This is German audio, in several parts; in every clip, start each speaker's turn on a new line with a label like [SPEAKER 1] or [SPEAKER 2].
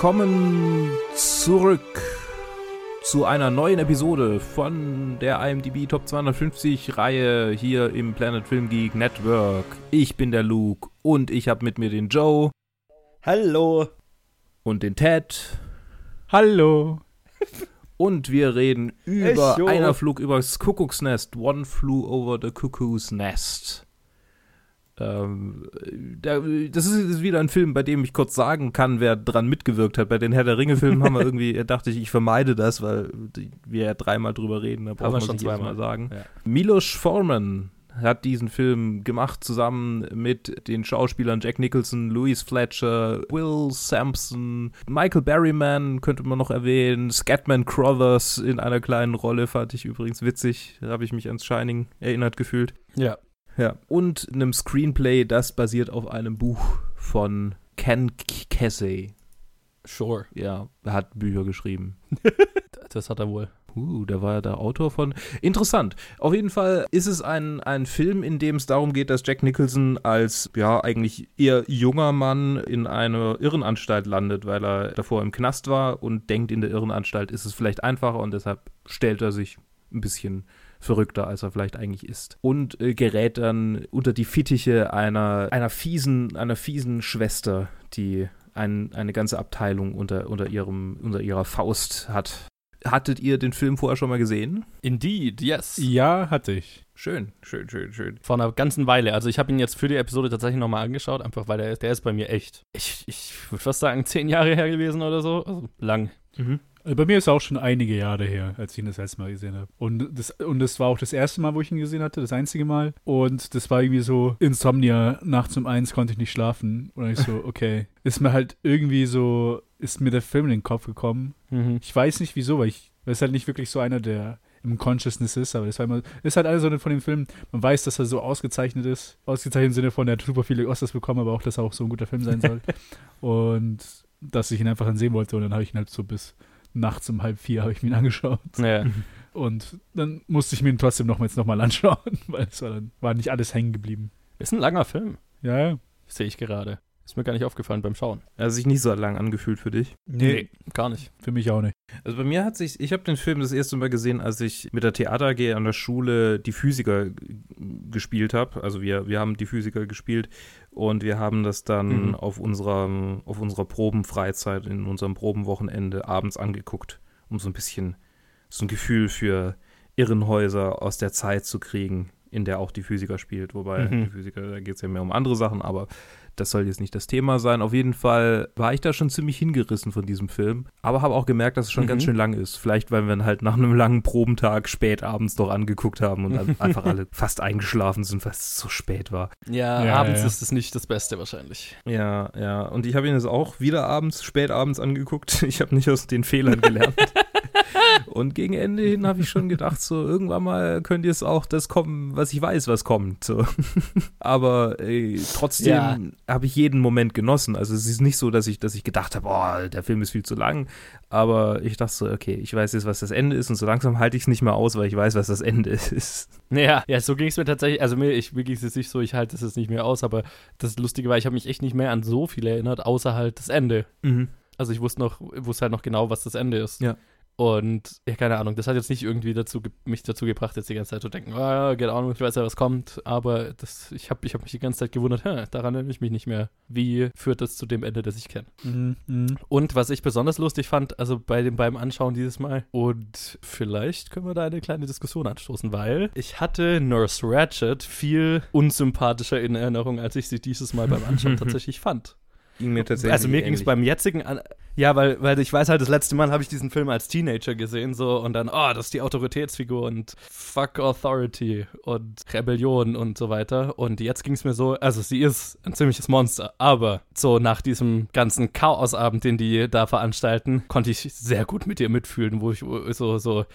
[SPEAKER 1] Willkommen zurück zu einer neuen Episode von der IMDb Top 250 Reihe hier im Planet Film Geek Network. Ich bin der Luke und ich habe mit mir den Joe.
[SPEAKER 2] Hallo.
[SPEAKER 1] Und den Ted.
[SPEAKER 3] Hallo.
[SPEAKER 1] Und wir reden über Echo. einer Flug übers Kuckucksnest. One flew over the cuckoo's nest. Ähm, das ist wieder ein Film, bei dem ich kurz sagen kann, wer dran mitgewirkt hat. Bei den Herr der Ringe-Filmen haben wir irgendwie, dachte ich, ich vermeide das, weil wir ja dreimal drüber reden, da braucht man schon zweimal sagen. Ja. Milos Forman hat diesen Film gemacht zusammen mit den Schauspielern Jack Nicholson, Louis Fletcher, Will Sampson, Michael Berryman könnte man noch erwähnen, Scatman Crothers in einer kleinen Rolle, fand ich übrigens witzig, da habe ich mich ans Shining erinnert gefühlt.
[SPEAKER 2] Ja.
[SPEAKER 1] Ja, und einem Screenplay, das basiert auf einem Buch von Ken Kesey.
[SPEAKER 2] Sure.
[SPEAKER 1] Ja, er hat Bücher geschrieben.
[SPEAKER 2] das hat er wohl.
[SPEAKER 1] Uh, da war er der Autor von. Interessant. Auf jeden Fall ist es ein, ein Film, in dem es darum geht, dass Jack Nicholson als, ja, eigentlich eher junger Mann in einer Irrenanstalt landet, weil er davor im Knast war und denkt, in der Irrenanstalt ist es vielleicht einfacher und deshalb stellt er sich ein bisschen verrückter, als er vielleicht eigentlich ist. Und äh, gerät dann unter die Fittiche einer, einer fiesen, einer fiesen Schwester, die ein, eine ganze Abteilung unter, unter, ihrem, unter ihrer Faust hat. Hattet ihr den Film vorher schon mal gesehen?
[SPEAKER 2] Indeed, yes.
[SPEAKER 3] Ja, hatte ich.
[SPEAKER 1] Schön, schön, schön, schön.
[SPEAKER 2] Vor einer ganzen Weile. Also ich habe ihn jetzt für die Episode tatsächlich nochmal angeschaut, einfach weil der, der ist bei mir echt. Ich, ich würde fast sagen, zehn Jahre her gewesen oder so. Also lang.
[SPEAKER 3] Mhm. Also bei mir ist es auch schon einige Jahre her, als ich ihn das letzte Mal gesehen habe. Und das, und das war auch das erste Mal, wo ich ihn gesehen hatte, das einzige Mal. Und das war irgendwie so Insomnia, nachts um eins konnte ich nicht schlafen. Und ich so, okay. Ist mir halt irgendwie so, ist mir der Film in den Kopf gekommen. Mhm. Ich weiß nicht wieso, weil ich, weil es halt nicht wirklich so einer der im Consciousness ist, aber das war immer, ist halt alles so von dem Film, man weiß, dass er so ausgezeichnet ist, ausgezeichnet im Sinne von, er hat super viele Oscars bekommen, aber auch, dass er auch so ein guter Film sein soll. und dass ich ihn einfach dann sehen wollte und dann habe ich ihn halt so bis nachts um halb vier habe ich mir ihn angeschaut.
[SPEAKER 2] Ja.
[SPEAKER 3] Und dann musste ich mir ihn trotzdem noch mal, jetzt nochmal anschauen, weil es war dann war nicht alles hängen geblieben.
[SPEAKER 2] Ist ein langer Film.
[SPEAKER 3] Ja, ja.
[SPEAKER 2] Sehe ich gerade. Ist mir gar nicht aufgefallen beim Schauen.
[SPEAKER 1] Er hat sich nicht so lang angefühlt für dich?
[SPEAKER 3] Nee, nee, gar nicht. Für mich auch nicht.
[SPEAKER 1] Also bei mir hat sich, ich habe den Film das erste Mal gesehen, als ich mit der Theater AG an der Schule die Physiker gespielt habe. Also wir, wir haben die Physiker gespielt und wir haben das dann mhm. auf, unserer, auf unserer Probenfreizeit, in unserem Probenwochenende abends angeguckt, um so ein bisschen so ein Gefühl für Irrenhäuser aus der Zeit zu kriegen, in der auch die Physiker spielt. Wobei mhm. die Physiker, da geht es ja mehr um andere Sachen, aber das soll jetzt nicht das Thema sein. Auf jeden Fall war ich da schon ziemlich hingerissen von diesem Film. Aber habe auch gemerkt, dass es schon mhm. ganz schön lang ist. Vielleicht, weil wir ihn halt nach einem langen Probentag spät abends doch angeguckt haben und dann einfach alle fast eingeschlafen sind, weil es so spät war.
[SPEAKER 2] Ja, ja abends ja. ist es nicht das Beste wahrscheinlich.
[SPEAKER 1] Ja, ja. Und ich habe ihn jetzt auch wieder abends, spät abends angeguckt. Ich habe nicht aus den Fehlern gelernt. Und gegen Ende hin habe ich schon gedacht, so irgendwann mal könnte jetzt auch das kommen, was ich weiß, was kommt. So. Aber ey, trotzdem ja. habe ich jeden Moment genossen. Also es ist nicht so, dass ich, dass ich gedacht habe, oh, der Film ist viel zu lang. Aber ich dachte so, okay, ich weiß jetzt, was das Ende ist und so langsam halte ich es nicht mehr aus, weil ich weiß, was das Ende ist.
[SPEAKER 2] Naja, ja, so ging es mir tatsächlich, also mir, ich, mir ging es jetzt nicht so, ich halte es jetzt nicht mehr aus, aber das Lustige war, ich habe mich echt nicht mehr an so viel erinnert, außer halt das Ende. Mhm. Also ich wusste noch, wusste halt noch genau, was das Ende ist.
[SPEAKER 1] Ja.
[SPEAKER 2] Und ja, keine Ahnung, das hat jetzt nicht irgendwie dazu, mich dazu gebracht, jetzt die ganze Zeit zu denken, oh, keine Ahnung, ich weiß ja, was kommt, aber das, ich habe ich hab mich die ganze Zeit gewundert, hä, daran erinnere ich mich nicht mehr. Wie führt das zu dem Ende, das ich kenne? Mhm, mh. Und was ich besonders lustig fand, also bei dem beim Anschauen dieses Mal, und vielleicht können wir da eine kleine Diskussion anstoßen, weil ich hatte Nurse Ratchet viel unsympathischer in Erinnerung, als ich sie dieses Mal beim Anschauen tatsächlich fand.
[SPEAKER 1] Ging mir tatsächlich
[SPEAKER 2] also mir ging es beim jetzigen an, ja, weil, weil ich weiß halt, das letzte Mal habe ich diesen Film als Teenager gesehen, so und dann, oh, das ist die Autoritätsfigur und fuck Authority und Rebellion und so weiter. Und jetzt ging es mir so, also sie ist ein ziemliches Monster, aber so nach diesem ganzen Chaosabend, den die da veranstalten, konnte ich sehr gut mit ihr mitfühlen, wo ich so, so,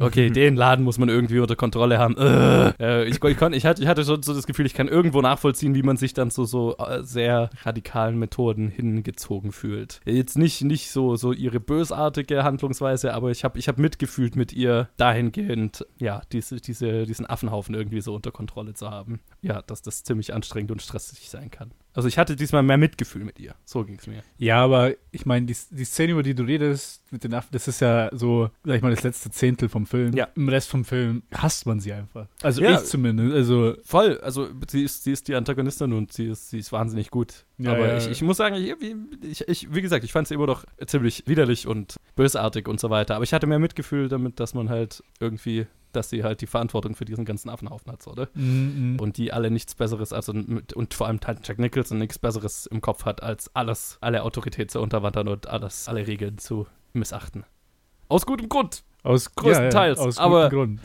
[SPEAKER 2] okay, den Laden muss man irgendwie unter Kontrolle haben. Äh, ich, ich, kon, ich, hatte, ich hatte so, so, das Gefühl, ich kann irgendwo nachvollziehen, wie man sich dann zu so, so äh, sehr radikalen Methoden hingezogen fühlt. Jetzt nicht, nicht so, so ihre bösartige Handlungsweise, aber ich habe ich hab mitgefühlt mit ihr dahingehend, ja, diese, diese, diesen Affenhaufen irgendwie so unter Kontrolle zu haben. Ja, dass das ziemlich anstrengend und stressig sein kann. Also ich hatte diesmal mehr Mitgefühl mit ihr. So ging es mir.
[SPEAKER 3] Ja, aber ich meine, die, die Szene, über die du redest, mit den Affen, das ist ja so, sag ich mal, das letzte Zehntel vom Film.
[SPEAKER 2] Ja.
[SPEAKER 3] Im Rest vom Film hasst man sie einfach. Also
[SPEAKER 2] Ja.
[SPEAKER 3] ich zumindest. Also,
[SPEAKER 2] Voll, also sie ist, sie ist die Antagonistin und sie ist, sie ist wahnsinnig gut.
[SPEAKER 3] Ja,
[SPEAKER 2] Aber
[SPEAKER 3] ja.
[SPEAKER 2] Ich, ich muss sagen, ich, ich, wie gesagt, ich fand sie immer noch ziemlich widerlich und bösartig und so weiter. Aber ich hatte mehr Mitgefühl damit, dass man halt irgendwie, dass sie halt die Verantwortung für diesen ganzen Affenhaufen hat, so, oder?
[SPEAKER 3] mm, mm.
[SPEAKER 2] Und die alle nichts Besseres, also mit, und vor allem Jack Nicholson nichts Besseres im Kopf hat, als alles, alle Autorität zu unterwandern und alles, alle Regeln zu missachten. Aus gutem Grund.
[SPEAKER 3] aus
[SPEAKER 2] größtenteils,
[SPEAKER 3] Ja, ja, aus
[SPEAKER 2] aber-
[SPEAKER 3] gutem Grund.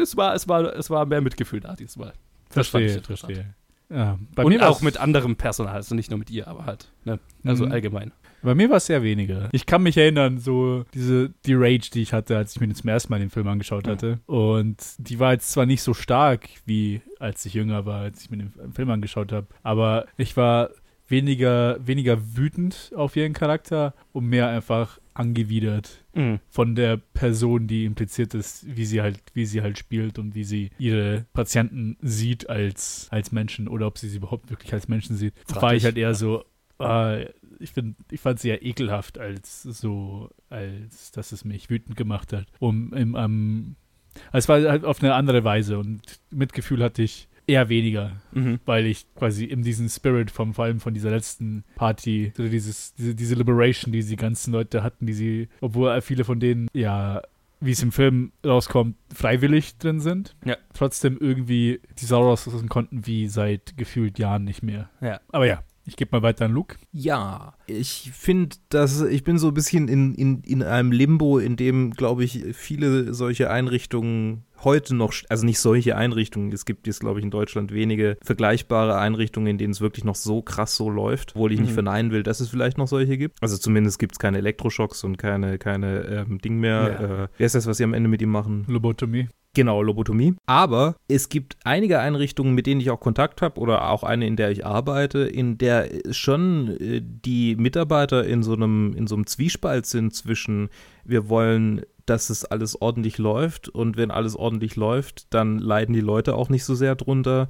[SPEAKER 2] Es war, es war, es war mehr Mitgefühl da diesmal. Das fand ich interessant.
[SPEAKER 3] verstehe. Ja,
[SPEAKER 2] und auch mit anderem Personal, also nicht nur mit ihr, aber halt, ne? Also
[SPEAKER 3] Mhm.
[SPEAKER 2] allgemein.
[SPEAKER 3] Bei mir war es sehr weniger. Ich kann mich erinnern, so diese, die Rage, die ich hatte, als ich mir zum ersten Mal den Film angeschaut hatte. Und die war jetzt zwar nicht so stark, wie als ich jünger war, als ich mir den Film angeschaut habe, aber ich war weniger, weniger wütend auf ihren Charakter und mehr einfach angewidert
[SPEAKER 2] Mhm.
[SPEAKER 3] von der Person, die impliziert ist, wie sie halt, wie sie halt spielt und wie sie ihre Patienten sieht als, als Menschen oder ob sie sie überhaupt wirklich als Menschen sieht. Da war ich halt eher so, ah, ich bin, ich fand sie ja ekelhaft als so, als dass es mich wütend gemacht hat. Um im, am, also es war halt auf eine andere Weise und Mitgefühl hatte ich eher weniger
[SPEAKER 2] Mhm.
[SPEAKER 3] weil ich quasi in diesem Spirit vom vor allem von dieser letzten Party, so dieses, diese, diese Liberation, die die ganzen Leute hatten, die sie, obwohl viele von denen ja, wie es im Film rauskommt, freiwillig drin sind,
[SPEAKER 2] Ja.
[SPEAKER 3] trotzdem irgendwie die Sau rauslassen konnten, wie seit gefühlt Jahren nicht mehr.
[SPEAKER 2] Ja.
[SPEAKER 3] Aber ja, ich gebe mal weiter an Luke.
[SPEAKER 1] Ja, ich finde, dass ich bin so ein bisschen in, in, in einem Limbo, in dem, glaube ich, viele solche Einrichtungen heute noch, also nicht solche Einrichtungen, es gibt jetzt, glaube ich, in Deutschland wenige vergleichbare Einrichtungen, in denen es wirklich noch so krass so läuft, obwohl ich nicht
[SPEAKER 2] Mhm.
[SPEAKER 1] verneinen will, dass es vielleicht noch solche gibt. Also zumindest gibt es keine Elektroschocks und keine, keine ähm, Ding mehr.
[SPEAKER 2] Ja.
[SPEAKER 1] Äh, wer ist das, was sie am Ende mit ihm machen?
[SPEAKER 3] Lobotomie.
[SPEAKER 1] Genau, Lobotomie. Aber es gibt einige Einrichtungen, mit denen ich auch Kontakt habe oder auch eine, in der ich arbeite, in der schon äh, die Mitarbeiter in so einem in so einem Zwiespalt sind zwischen wir wollen, dass es alles ordentlich läuft und wenn alles ordentlich läuft, dann leiden die Leute auch nicht so sehr drunter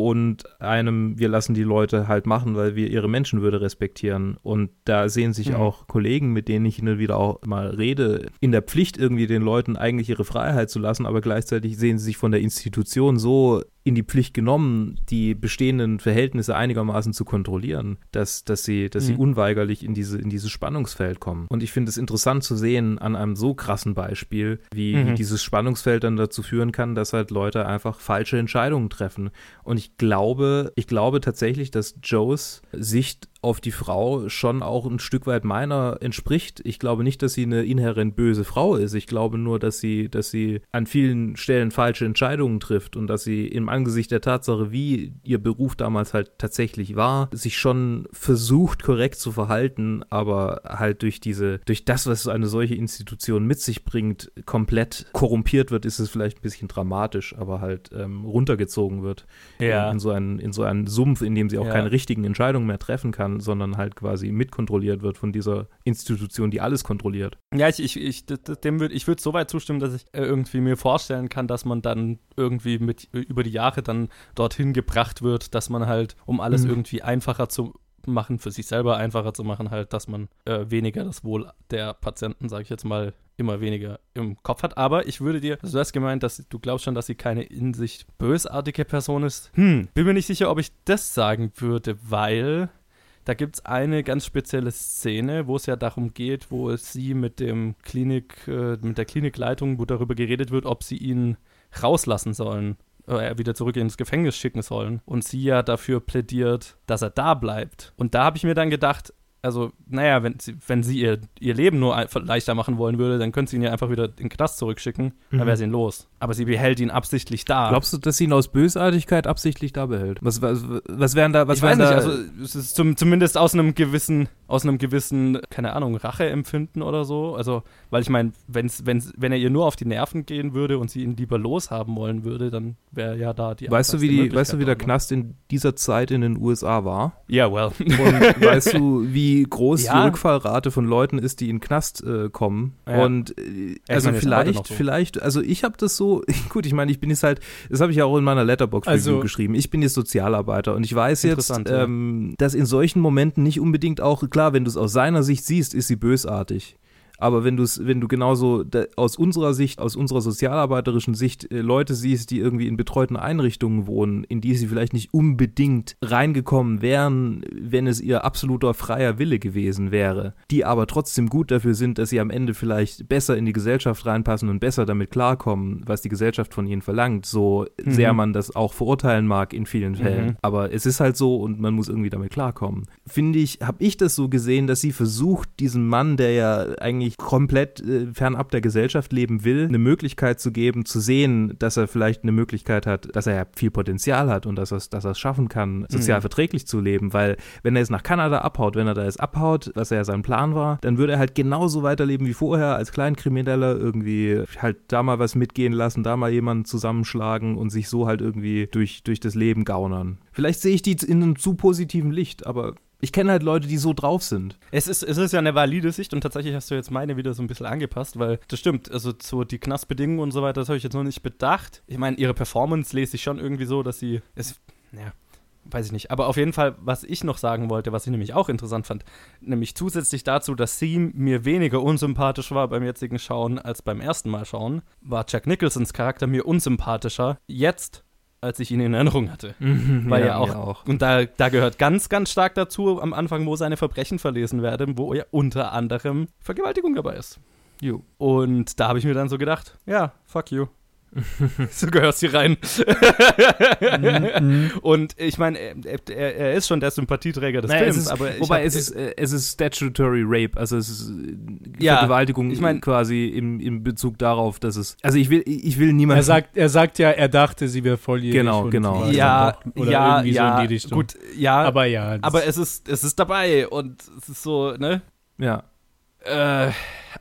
[SPEAKER 1] und einem, wir lassen die Leute halt machen, weil wir ihre Menschenwürde respektieren. Und da sehen sich
[SPEAKER 2] Mhm.
[SPEAKER 1] auch Kollegen, mit denen ich hin und wieder auch mal rede, in der Pflicht, irgendwie den Leuten eigentlich ihre Freiheit zu lassen, aber gleichzeitig sehen sie sich von der Institution so in die Pflicht genommen, die bestehenden Verhältnisse einigermaßen zu kontrollieren, dass, dass, sie, dass sie
[SPEAKER 2] Mhm.
[SPEAKER 1] unweigerlich in, diese, in dieses Spannungsfeld kommen. Und ich finde es interessant zu sehen an einem so krassen Beispiel, wie, wie
[SPEAKER 2] Mhm.
[SPEAKER 1] dieses Spannungsfeld dann dazu führen kann, dass halt Leute einfach falsche Entscheidungen treffen. Und ich glaube, ich glaube tatsächlich, dass Joes Sicht auf die Frau schon auch ein Stück weit meiner entspricht. Ich glaube nicht, dass sie eine inhärent böse Frau ist. Ich glaube nur, dass sie, dass sie an vielen Stellen falsche Entscheidungen trifft und dass sie im Angesicht der Tatsache, wie ihr Beruf damals halt tatsächlich war, sich schon versucht, korrekt zu verhalten, aber halt durch diese, durch das, was eine solche Institution mit sich bringt, komplett korrumpiert wird, ist es vielleicht ein bisschen dramatisch, aber halt ähm, runtergezogen wird in, in, so einen, in so einen Sumpf, in dem sie auch
[SPEAKER 2] Ja.
[SPEAKER 1] keine richtigen Entscheidungen mehr treffen kann, sondern halt quasi mitkontrolliert wird von dieser Institution, die alles kontrolliert.
[SPEAKER 2] Ja, ich, ich, ich, dem würd, ich würde so weit zustimmen, dass ich äh, irgendwie mir vorstellen kann, dass man dann irgendwie mit über die Jahre dann dorthin gebracht wird, dass man halt, um alles
[SPEAKER 1] Mhm.
[SPEAKER 2] irgendwie einfacher zu machen, für sich selber einfacher zu machen, halt, dass man äh, weniger das Wohl der Patienten, sage ich jetzt mal, immer weniger im Kopf hat. Aber ich würde dir, also du hast gemeint, dass du glaubst schon, dass sie keine in sich bösartige Person ist. Hm, bin mir nicht sicher, ob ich das sagen würde, weil da gibt es eine ganz spezielle Szene, wo es ja darum geht, wo es sie mit dem Klinik, äh, mit der Klinikleitung, wo darüber geredet wird, ob sie ihn rauslassen sollen, äh, wieder zurück ins Gefängnis schicken sollen. Und sie ja dafür plädiert, dass er da bleibt. Und da habe ich mir dann gedacht, also, naja, wenn sie, wenn sie ihr, ihr Leben nur leichter machen wollen würde, dann könnte sie ihn ja einfach wieder in den Knast zurückschicken, dann
[SPEAKER 1] Mhm.
[SPEAKER 2] wäre sie ihn los. Aber sie behält ihn absichtlich da.
[SPEAKER 1] Glaubst du, dass sie ihn aus Bösartigkeit absichtlich da behält? Was, was, was wären da, was
[SPEAKER 2] ich weiß
[SPEAKER 1] wären
[SPEAKER 2] nicht,
[SPEAKER 1] da,
[SPEAKER 2] also es ist zum, zumindest aus einem gewissen, aus einem gewissen, keine Ahnung, Racheempfinden oder so. Also, weil ich meine, wenn's, wenn's, wenn er ihr nur auf die Nerven gehen würde und sie ihn lieber loshaben wollen würde, dann wäre ja da die
[SPEAKER 1] weißt du, wie die, weißt du, wie der
[SPEAKER 2] Möglichkeit,
[SPEAKER 1] Knast in dieser Zeit in den USA war?
[SPEAKER 2] Ja, well.
[SPEAKER 1] Und weißt du, wie wie groß
[SPEAKER 2] Ja.
[SPEAKER 1] die Rückfallrate von Leuten ist, die in den Knast äh, kommen.
[SPEAKER 2] Ja.
[SPEAKER 1] Und äh, also
[SPEAKER 2] meine,
[SPEAKER 1] vielleicht,
[SPEAKER 2] so.
[SPEAKER 1] vielleicht, also ich habe das so, gut, ich meine, ich bin jetzt halt, das habe ich ja auch in meiner Letterbox-Review
[SPEAKER 3] Also-
[SPEAKER 1] geschrieben. Ich bin jetzt Sozialarbeiter und ich weiß jetzt, ähm, dass in solchen Momenten nicht unbedingt auch, klar, wenn du es aus seiner Sicht siehst, ist sie bösartig. Aber wenn du es, wenn du genauso da, aus unserer Sicht, aus unserer sozialarbeiterischen Sicht äh, Leute siehst, die irgendwie in betreuten Einrichtungen wohnen, in die sie vielleicht nicht unbedingt reingekommen wären, wenn es ihr absoluter freier Wille gewesen wäre, die aber trotzdem gut dafür sind, dass sie am Ende vielleicht besser in die Gesellschaft reinpassen und besser damit klarkommen, was die Gesellschaft von ihnen verlangt, so
[SPEAKER 2] Mhm.
[SPEAKER 1] sehr man das auch verurteilen mag in vielen Fällen.
[SPEAKER 2] Mhm.
[SPEAKER 1] Aber es ist halt so und man muss irgendwie damit klarkommen. Finde ich, habe ich das so gesehen, dass sie versucht, diesem Mann, der ja eigentlich komplett äh, fernab der Gesellschaft leben will, eine Möglichkeit zu geben, zu sehen, dass er vielleicht eine Möglichkeit hat, dass er ja viel Potenzial hat und dass er es schaffen kann, sozial
[SPEAKER 2] Mhm.
[SPEAKER 1] verträglich zu leben. Weil wenn er jetzt nach Kanada abhaut, wenn er da jetzt abhaut, was ja sein Plan war, dann würde er halt genauso weiterleben wie vorher als Kleinkrimineller irgendwie halt da mal was mitgehen lassen, da mal jemanden zusammenschlagen und sich so halt irgendwie durch, durch das Leben gaunern. Vielleicht sehe ich die in einem zu positiven Licht, aber ich kenne halt Leute, die so drauf sind.
[SPEAKER 2] Es ist, es ist ja eine valide Sicht und tatsächlich hast du jetzt meine wieder so ein bisschen angepasst, weil das stimmt, also so die Knastbedingungen und so weiter, das habe ich jetzt noch nicht bedacht. Ich meine, ihre Performance lese ich schon irgendwie so, dass sie, es, ja, weiß ich nicht. Aber auf jeden Fall, was ich noch sagen wollte, was ich nämlich auch interessant fand, nämlich zusätzlich dazu, dass sie mir weniger unsympathisch war beim jetzigen Schauen als beim ersten Mal schauen, war Jack Nicholsons Charakter mir unsympathischer jetzt, als ich ihn in Erinnerung hatte. Weil ja,
[SPEAKER 1] mir
[SPEAKER 2] auch, und da, da gehört ganz, ganz stark dazu am Anfang, wo seine Verbrechen verlesen werden, wo ja unter anderem Vergewaltigung dabei ist.
[SPEAKER 1] Jo.
[SPEAKER 2] Und da habe ich mir dann so gedacht, ja, fuck you. so gehörst hier rein.
[SPEAKER 3] Mhm.
[SPEAKER 2] und ich meine, er, er, ist schon der Sympathieträger des
[SPEAKER 1] Naja,
[SPEAKER 2] Films,
[SPEAKER 1] es ist,
[SPEAKER 2] aber
[SPEAKER 1] wobei
[SPEAKER 2] hab-
[SPEAKER 1] es ist, äh, es ist Statutory Rape, also es ist äh,
[SPEAKER 2] Ja,
[SPEAKER 1] Vergewaltigung
[SPEAKER 2] ich mein-
[SPEAKER 1] quasi im, im Bezug darauf, dass es. Also ich will, ich will niemanden.
[SPEAKER 3] Er sagt, er sagt ja, er dachte, sie wäre volljährig.
[SPEAKER 1] Genau, genau.
[SPEAKER 2] ja,
[SPEAKER 3] oder
[SPEAKER 2] ja,
[SPEAKER 3] irgendwie
[SPEAKER 2] ja,
[SPEAKER 3] so in die Richtung.
[SPEAKER 2] gut, ja, aber,
[SPEAKER 3] ja.
[SPEAKER 2] aber es ist, es ist dabei und es ist so, ne?
[SPEAKER 1] ja.
[SPEAKER 2] Äh,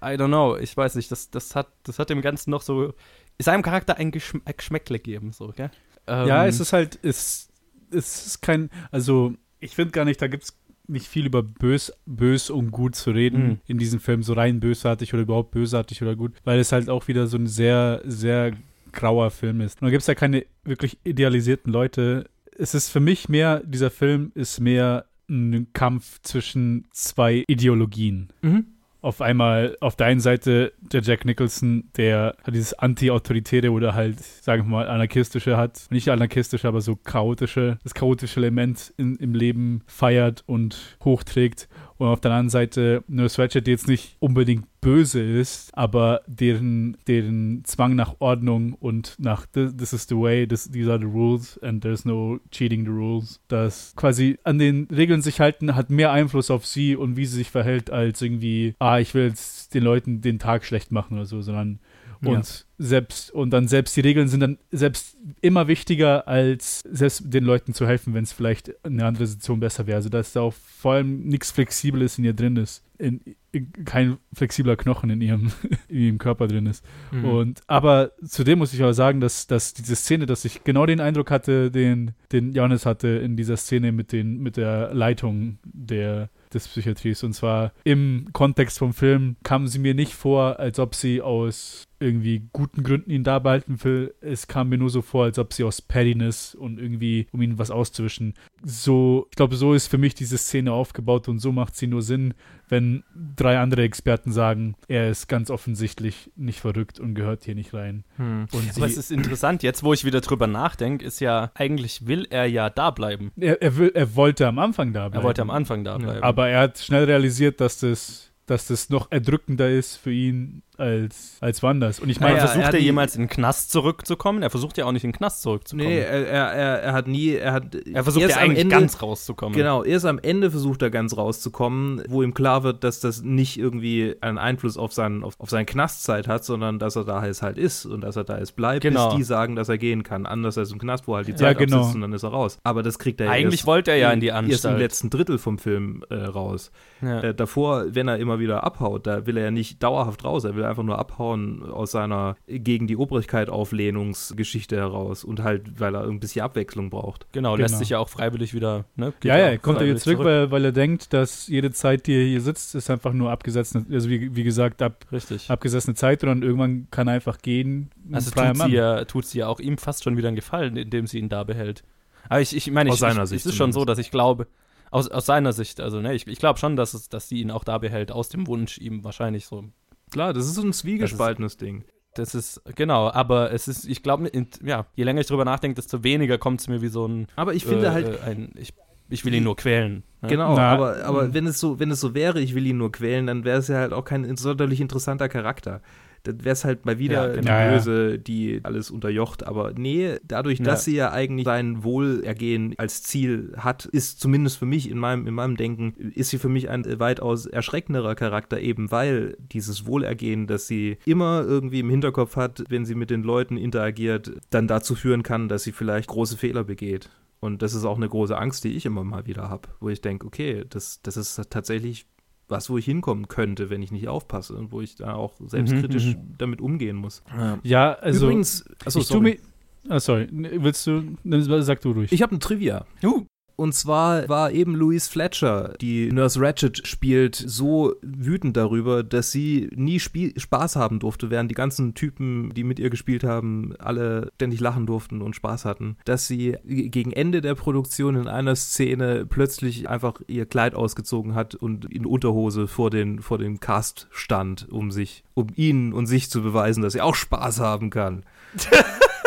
[SPEAKER 2] I don't know. Ich weiß nicht. Das, das, hat, das hat dem Ganzen noch so. Seinem Charakter ein Geschm Geschmäckle gegeben, so, gell? Ähm,
[SPEAKER 3] ja, es ist halt, es, es ist kein, also ich finde gar nicht, da gibt es nicht viel über bös, bös und gut zu reden
[SPEAKER 2] Mhm.
[SPEAKER 3] in diesem Film, so rein bösartig oder überhaupt bösartig oder gut, weil es halt auch wieder so ein sehr, sehr grauer Film ist. Und da gibt es ja keine wirklich idealisierten Leute. Es ist für mich mehr, dieser Film ist mehr ein Kampf zwischen zwei Ideologien
[SPEAKER 1] Mhm.
[SPEAKER 3] Auf einmal auf der einen Seite der Jack Nicholson, der hat dieses anti-autoritäre oder halt, sagen wir mal, anarchistische hat. Nicht anarchistische, aber so chaotische, das chaotische Element in, im Leben feiert und hochträgt. Und auf der anderen Seite Nurse Ratched, die jetzt nicht unbedingt böse ist, aber deren, deren Zwang nach Ordnung und nach this, this is the way, this, these are the rules and there's no cheating the rules, das quasi an den Regeln sich halten, hat mehr Einfluss auf sie und wie sie sich verhält, als irgendwie, ah, ich will jetzt den Leuten den Tag schlecht machen oder so, sondern
[SPEAKER 1] Ja.
[SPEAKER 3] und selbst und dann selbst die Regeln sind dann selbst immer wichtiger als selbst den Leuten zu helfen, wenn es vielleicht eine andere Situation besser wäre. Also dass da auch vor allem nichts Flexibles in ihr drin ist, in, in, kein flexibler Knochen in ihrem in ihrem Körper drin ist.
[SPEAKER 1] Mhm.
[SPEAKER 3] Und aber zudem muss ich auch sagen, dass, dass diese Szene, dass ich genau den Eindruck hatte, den, den Johannes hatte in dieser Szene mit den, mit der Leitung der des Psychiatries. Und zwar im Kontext vom Film kam sie mir nicht vor, als ob sie aus irgendwie guten Gründen ihn da behalten will. Es kam mir nur so vor, als ob sie aus Pettiness und irgendwie, um ihn was auszuwischen. So, ich glaube, so ist für mich diese Szene aufgebaut und so macht sie nur Sinn, wenn drei andere Experten sagen, er ist ganz offensichtlich nicht verrückt und gehört hier nicht rein.
[SPEAKER 1] Hm.
[SPEAKER 2] Aber es ist interessant, jetzt wo ich wieder drüber nachdenke, ist ja, eigentlich will er ja da bleiben.
[SPEAKER 3] er, er, will, er wollte am Anfang da bleiben.
[SPEAKER 2] Er wollte am Anfang da
[SPEAKER 1] Ja.
[SPEAKER 2] bleiben.
[SPEAKER 3] Aber er hat schnell realisiert, dass das, dass das noch erdrückender ist für ihn als, als woanders. Und ich meine,
[SPEAKER 1] er
[SPEAKER 2] versucht er
[SPEAKER 1] die-
[SPEAKER 2] jemals in den Knast zurückzukommen? Er versucht ja auch nicht in den Knast zurückzukommen.
[SPEAKER 1] Nee, er, er, er, er hat nie, er hat.
[SPEAKER 2] er versucht
[SPEAKER 1] erst
[SPEAKER 2] ja eigentlich
[SPEAKER 1] Ende,
[SPEAKER 2] ganz rauszukommen.
[SPEAKER 1] Genau, erst am Ende versucht er ganz rauszukommen, wo ihm klar wird, dass das nicht irgendwie einen Einfluss auf, seinen, auf, auf seine Knastzeit hat, sondern dass er da jetzt halt ist und dass er da jetzt bleibt,
[SPEAKER 2] Genau.
[SPEAKER 1] bis die sagen, dass er gehen kann. Anders als im Knast, wo halt die
[SPEAKER 3] Ja,
[SPEAKER 1] Zeit
[SPEAKER 3] genau.
[SPEAKER 1] absitzt und dann ist er raus. Aber das kriegt er ja
[SPEAKER 2] Eigentlich
[SPEAKER 1] erst,
[SPEAKER 2] wollte er ja in die
[SPEAKER 1] erst im
[SPEAKER 2] Anstalt.
[SPEAKER 1] letzten Drittel vom Film äh, raus.
[SPEAKER 2] Ja.
[SPEAKER 1] Äh, davor, wenn er immer wieder abhaut, da will er ja nicht dauerhaft raus. Er will einfach nur abhauen aus seiner gegen die Obrigkeit Auflehnungsgeschichte heraus und halt, weil er ein bisschen Abwechslung braucht.
[SPEAKER 2] Genau, lässt sich ja auch freiwillig wieder, ne?
[SPEAKER 3] Ja, ja, kommt er jetzt zurück, weil, weil, er denkt, dass jede Zeit, die er hier sitzt, ist einfach nur abgesetzte, also wie, wie gesagt, ab,
[SPEAKER 2] Richtig.
[SPEAKER 3] abgesessene Zeit und dann irgendwann kann er einfach gehen.
[SPEAKER 2] Also tut sie, ja, tut sie ja auch ihm fast schon wieder einen Gefallen, indem sie ihn da behält. Aber ich, ich meine, ich,
[SPEAKER 1] aus seiner
[SPEAKER 2] ich,
[SPEAKER 1] Sicht
[SPEAKER 2] es ist schon so, dass ich glaube, aus, aus seiner Sicht, also ne, ich, ich glaube schon, dass, es, dass sie ihn auch da behält, aus dem Wunsch, ihm wahrscheinlich so.
[SPEAKER 1] Klar, das ist so ein zwiegespaltenes
[SPEAKER 2] ist,
[SPEAKER 1] Ding.
[SPEAKER 2] Das ist, genau, aber es ist, ich glaube, ja, je länger ich drüber nachdenke, desto weniger kommt es mir wie so ein.
[SPEAKER 1] Aber ich finde
[SPEAKER 2] äh,
[SPEAKER 1] halt.
[SPEAKER 2] Ein, ich, ich will ihn nur quälen.
[SPEAKER 1] Ne? Genau, Na, aber, aber wenn es so, wenn es so wäre, ich will ihn nur quälen, dann wäre es ja halt auch kein sonderlich interessanter Charakter dann wäre es halt mal wieder ja, genau. die Böse, die alles unterjocht. Aber nee, dadurch, dass ja. sie ja eigentlich sein Wohlergehen als Ziel hat, ist zumindest für mich in meinem, in meinem Denken, ist sie für mich ein weitaus erschreckenderer Charakter, eben weil dieses Wohlergehen, das sie immer irgendwie im Hinterkopf hat, wenn sie mit den Leuten interagiert, dann dazu führen kann, dass sie vielleicht große Fehler begeht. Und das ist auch eine große Angst, die ich immer mal wieder habe, wo ich denke, okay, das, das ist tatsächlich was, wo ich hinkommen könnte, wenn ich nicht aufpasse und wo ich da auch selbstkritisch mhm, mhm. damit umgehen muss.
[SPEAKER 3] Ja, also
[SPEAKER 1] übrigens,
[SPEAKER 3] achso, ich sorry. Mir, ah, sorry, willst du, sag du durch.
[SPEAKER 1] Ich habe ein Trivia. Uh. Und zwar war eben Louise Fletcher, die Nurse Ratchet spielt, so wütend darüber, dass sie nie Spie Spaß haben durfte, während die ganzen Typen, die mit ihr gespielt haben, alle ständig lachen durften und Spaß hatten. Dass sie gegen Ende der Produktion in einer Szene plötzlich einfach ihr Kleid ausgezogen hat und in Unterhose vor den, vor den Cast stand, um sich, um ihnen und sich zu beweisen, dass sie auch Spaß haben kann.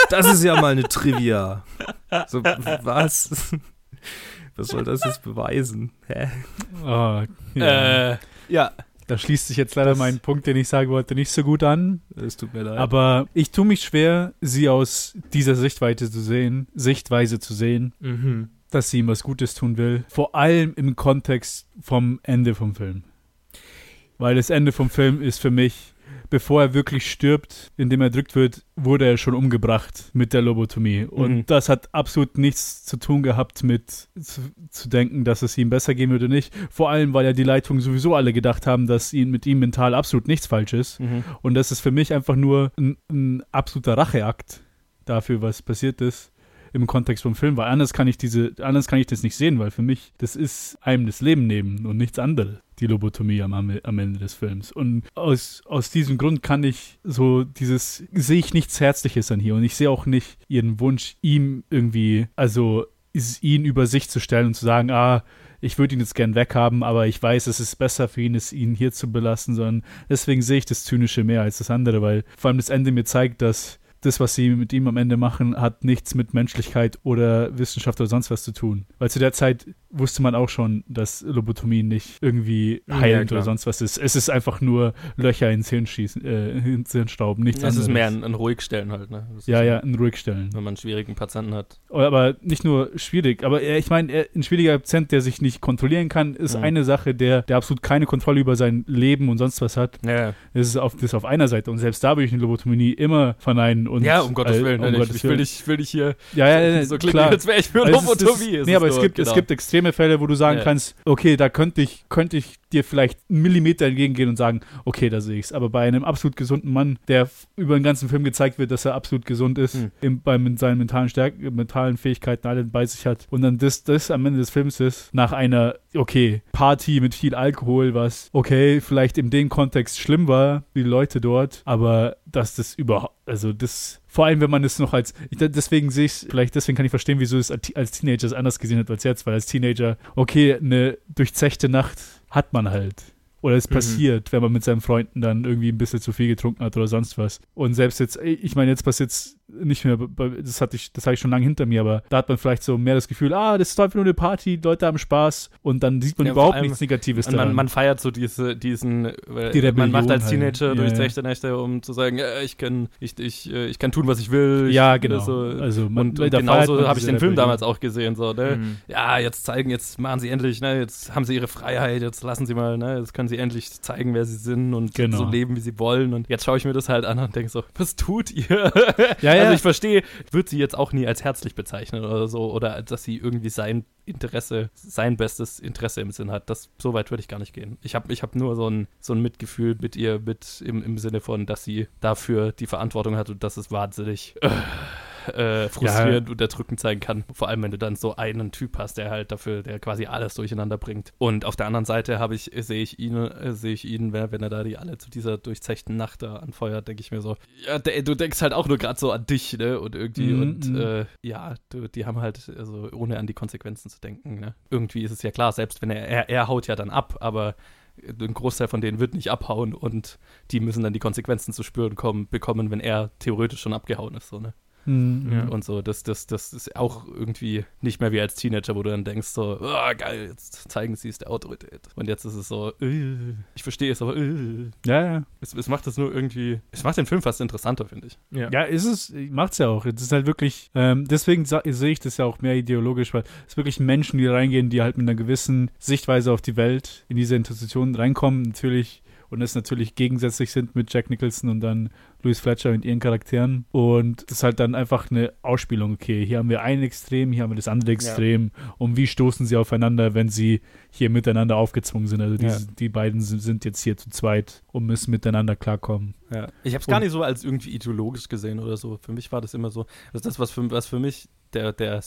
[SPEAKER 1] Das ist ja mal eine Trivia. So, was? Was soll das jetzt beweisen? Hä?
[SPEAKER 3] Oh, ja.
[SPEAKER 2] Äh, ja.
[SPEAKER 3] Da schließt sich jetzt leider das mein Punkt, den ich sagen wollte, nicht so gut an.
[SPEAKER 1] Es tut mir leid.
[SPEAKER 3] Aber ich tue mich schwer, sie aus dieser Sichtweite zu sehen, Sichtweise zu sehen,
[SPEAKER 1] mhm.
[SPEAKER 3] dass sie ihm was Gutes tun will. Vor allem im Kontext vom Ende vom Film. Weil das Ende vom Film ist für mich bevor er wirklich stirbt, indem er erdrückt wird, wurde er schon umgebracht mit der Lobotomie. Und mhm. das hat absolut nichts zu tun gehabt mit zu, zu, denken, dass es ihm besser gehen würde nicht. Vor allem, weil ja die Leitungen sowieso alle gedacht haben, dass ihn mit ihm mental absolut nichts falsch ist. Mhm. Und das ist für mich einfach nur ein, ein absoluter Racheakt dafür, was passiert ist im Kontext vom Film, weil anders kann ich diese, anders kann ich das nicht sehen, weil für mich das ist einem das Leben nehmen und nichts anderes, die Lobotomie am, am Ende des Films. Und aus, aus diesem Grund kann ich so dieses, sehe ich nichts Herzliches an hier und ich sehe auch nicht ihren Wunsch, ihm irgendwie, also ihn über sich zu stellen und zu sagen, ah, ich würde ihn jetzt gern weghaben, aber ich weiß, es ist besser für ihn, es ihn hier zu belassen, sondern deswegen sehe ich das Zynische mehr als das andere, weil vor allem das Ende mir zeigt, dass das, was sie mit ihm am Ende machen, hat nichts mit Menschlichkeit oder Wissenschaft oder sonst was zu tun. Weil zu der Zeit wusste man auch schon, dass Lobotomie nicht irgendwie heilend ja, oder sonst was ist. Es ist einfach nur Löcher ins Hirn schießen, äh, ins Hirn stauben, nichts
[SPEAKER 2] es
[SPEAKER 3] anderes.
[SPEAKER 2] Es ist mehr ein, ein Ruhigstellen halt, ne?
[SPEAKER 3] Ja, ja, ein Ruhigstellen.
[SPEAKER 2] Wenn man einen schwierigen Patienten hat.
[SPEAKER 3] Aber nicht nur schwierig, aber ich meine, ein schwieriger Patient, der sich nicht kontrollieren kann, ist mhm. eine Sache, der, der absolut keine Kontrolle über sein Leben und sonst was hat.
[SPEAKER 2] Ja.
[SPEAKER 3] Das ist auf, das ist auf einer Seite. Und selbst da würde ich eine Lobotomie immer verneinen. Und,
[SPEAKER 2] ja, um Gottes Willen.
[SPEAKER 3] Äh, um
[SPEAKER 2] ich,
[SPEAKER 3] Gottes
[SPEAKER 2] ich, will dich, will dich hier
[SPEAKER 3] ja, ja, ja,
[SPEAKER 2] so klingen, als wäre ich für
[SPEAKER 3] also
[SPEAKER 2] Lobotomie.
[SPEAKER 3] Ist, nee, aber es gibt, genau. es gibt extreme Fälle, wo du sagen ja. kannst, okay, da könnte ich, könnte ich dir vielleicht einen Millimeter entgegengehen und sagen, okay, da sehe ich es. Aber bei einem absolut gesunden Mann, der über den ganzen Film gezeigt wird, dass er absolut gesund ist, mhm. im, bei seinen mentalen Stärken, mentalen Fähigkeiten alle bei sich hat und dann das, das am Ende des Films ist, nach einer, okay, Party mit viel Alkohol, was, okay, vielleicht in dem Kontext schlimm war, wie die Leute dort, aber dass das überhaupt, also das, vor allem wenn man es noch als, deswegen sehe ich, vielleicht deswegen kann ich verstehen, wieso es als Teenager anders gesehen hat als jetzt, weil als Teenager, okay, eine durchzechte Nacht hat man halt. Oder es mhm. passiert, wenn man mit seinen Freunden dann irgendwie ein bisschen zu viel getrunken hat oder sonst was. Und selbst jetzt, ich meine, jetzt passiert es nicht mehr, das hatte ich, das hatte ich schon lange hinter mir, aber da hat man vielleicht so mehr das Gefühl, ah, das ist einfach nur eine Party, Leute haben Spaß und dann sieht man ja, überhaupt nichts Negatives daran.
[SPEAKER 2] Man, man, feiert so diese, diesen, Die man macht als Teenager halt. durch ja, Nächte, Nächte, um zu sagen, ja, ich kann, ich, ich, ich kann tun, was ich will. Ich,
[SPEAKER 3] ja, genau.
[SPEAKER 2] So.
[SPEAKER 3] Also
[SPEAKER 2] man, und, und genauso habe ich den Film damals auch gesehen, so, ne? Mhm. Ja, jetzt zeigen, jetzt machen sie endlich, ne, jetzt haben sie ihre Freiheit, jetzt lassen sie mal, ne, jetzt können sie endlich zeigen, wer sie sind und genau. so leben, wie sie wollen und jetzt schaue ich mir das halt an und denke so, was tut ihr?
[SPEAKER 3] Ja,
[SPEAKER 2] also
[SPEAKER 3] ja.
[SPEAKER 2] ich verstehe, wird sie jetzt auch nie als herzlich bezeichnen oder so, oder dass sie irgendwie sein Interesse, sein bestes Interesse im Sinn hat. Das, so weit würde ich gar nicht gehen. Ich habe ich hab nur so ein, so ein Mitgefühl mit ihr, mit im, im Sinne von, dass sie dafür die Verantwortung hat und dass es wahnsinnig äh, frustrierend und erdrückend sein kann. Vor allem, wenn du dann so einen Typ hast, der halt dafür, der quasi alles durcheinander bringt. Und auf der anderen Seite habe ich, sehe ich ihn, äh, sehe ich ihn, wenn, er da die alle zu dieser durchzechten Nacht da anfeuert, denke ich mir so, ja, der, du denkst halt auch nur gerade so an dich, ne? Und irgendwie,
[SPEAKER 3] Mhm,
[SPEAKER 2] und
[SPEAKER 3] mhm.
[SPEAKER 2] äh, ja, du, die haben halt, also ohne an die Konsequenzen zu denken, ne? Irgendwie ist es ja klar, selbst wenn er, er, er haut ja dann ab, aber ein Großteil von denen wird nicht abhauen und die müssen dann die Konsequenzen zu spüren kommen, bekommen, wenn er theoretisch schon abgehauen ist, so, ne?
[SPEAKER 3] Mhm.
[SPEAKER 1] Ja.
[SPEAKER 2] Und so, das, das, das ist auch irgendwie nicht mehr wie als Teenager, wo du dann denkst, so, oh, geil, jetzt zeigen sie es der Autorität. Und jetzt ist es so, äh, ich verstehe es, aber äh,
[SPEAKER 3] Ja, ja.
[SPEAKER 2] es, es macht es nur irgendwie, es macht den Film fast interessanter, finde ich.
[SPEAKER 1] Ja.
[SPEAKER 3] Ja, ist es, macht's ja auch. Es ist halt wirklich, ähm, deswegen sehe ich das ja auch mehr ideologisch, weil es wirklich Menschen, die reingehen, die halt mit einer gewissen Sichtweise auf die Welt in diese Institution reinkommen, natürlich, und es natürlich gegensätzlich sind mit Jack Nicholson und dann Louis Fletcher mit ihren Charakteren. Und das ist halt dann einfach eine Ausspielung. Okay, hier haben wir ein Extrem, hier haben wir das andere Extrem. Und wie stoßen sie aufeinander, wenn sie hier miteinander aufgezwungen sind? Also diese, die beiden sind, jetzt hier zu zweit und müssen miteinander klarkommen.
[SPEAKER 2] Ja. Ich habe es gar
[SPEAKER 3] Und-
[SPEAKER 2] nicht so als irgendwie ideologisch gesehen oder so. Für mich war das immer so, also das, was für, was für mich der, der,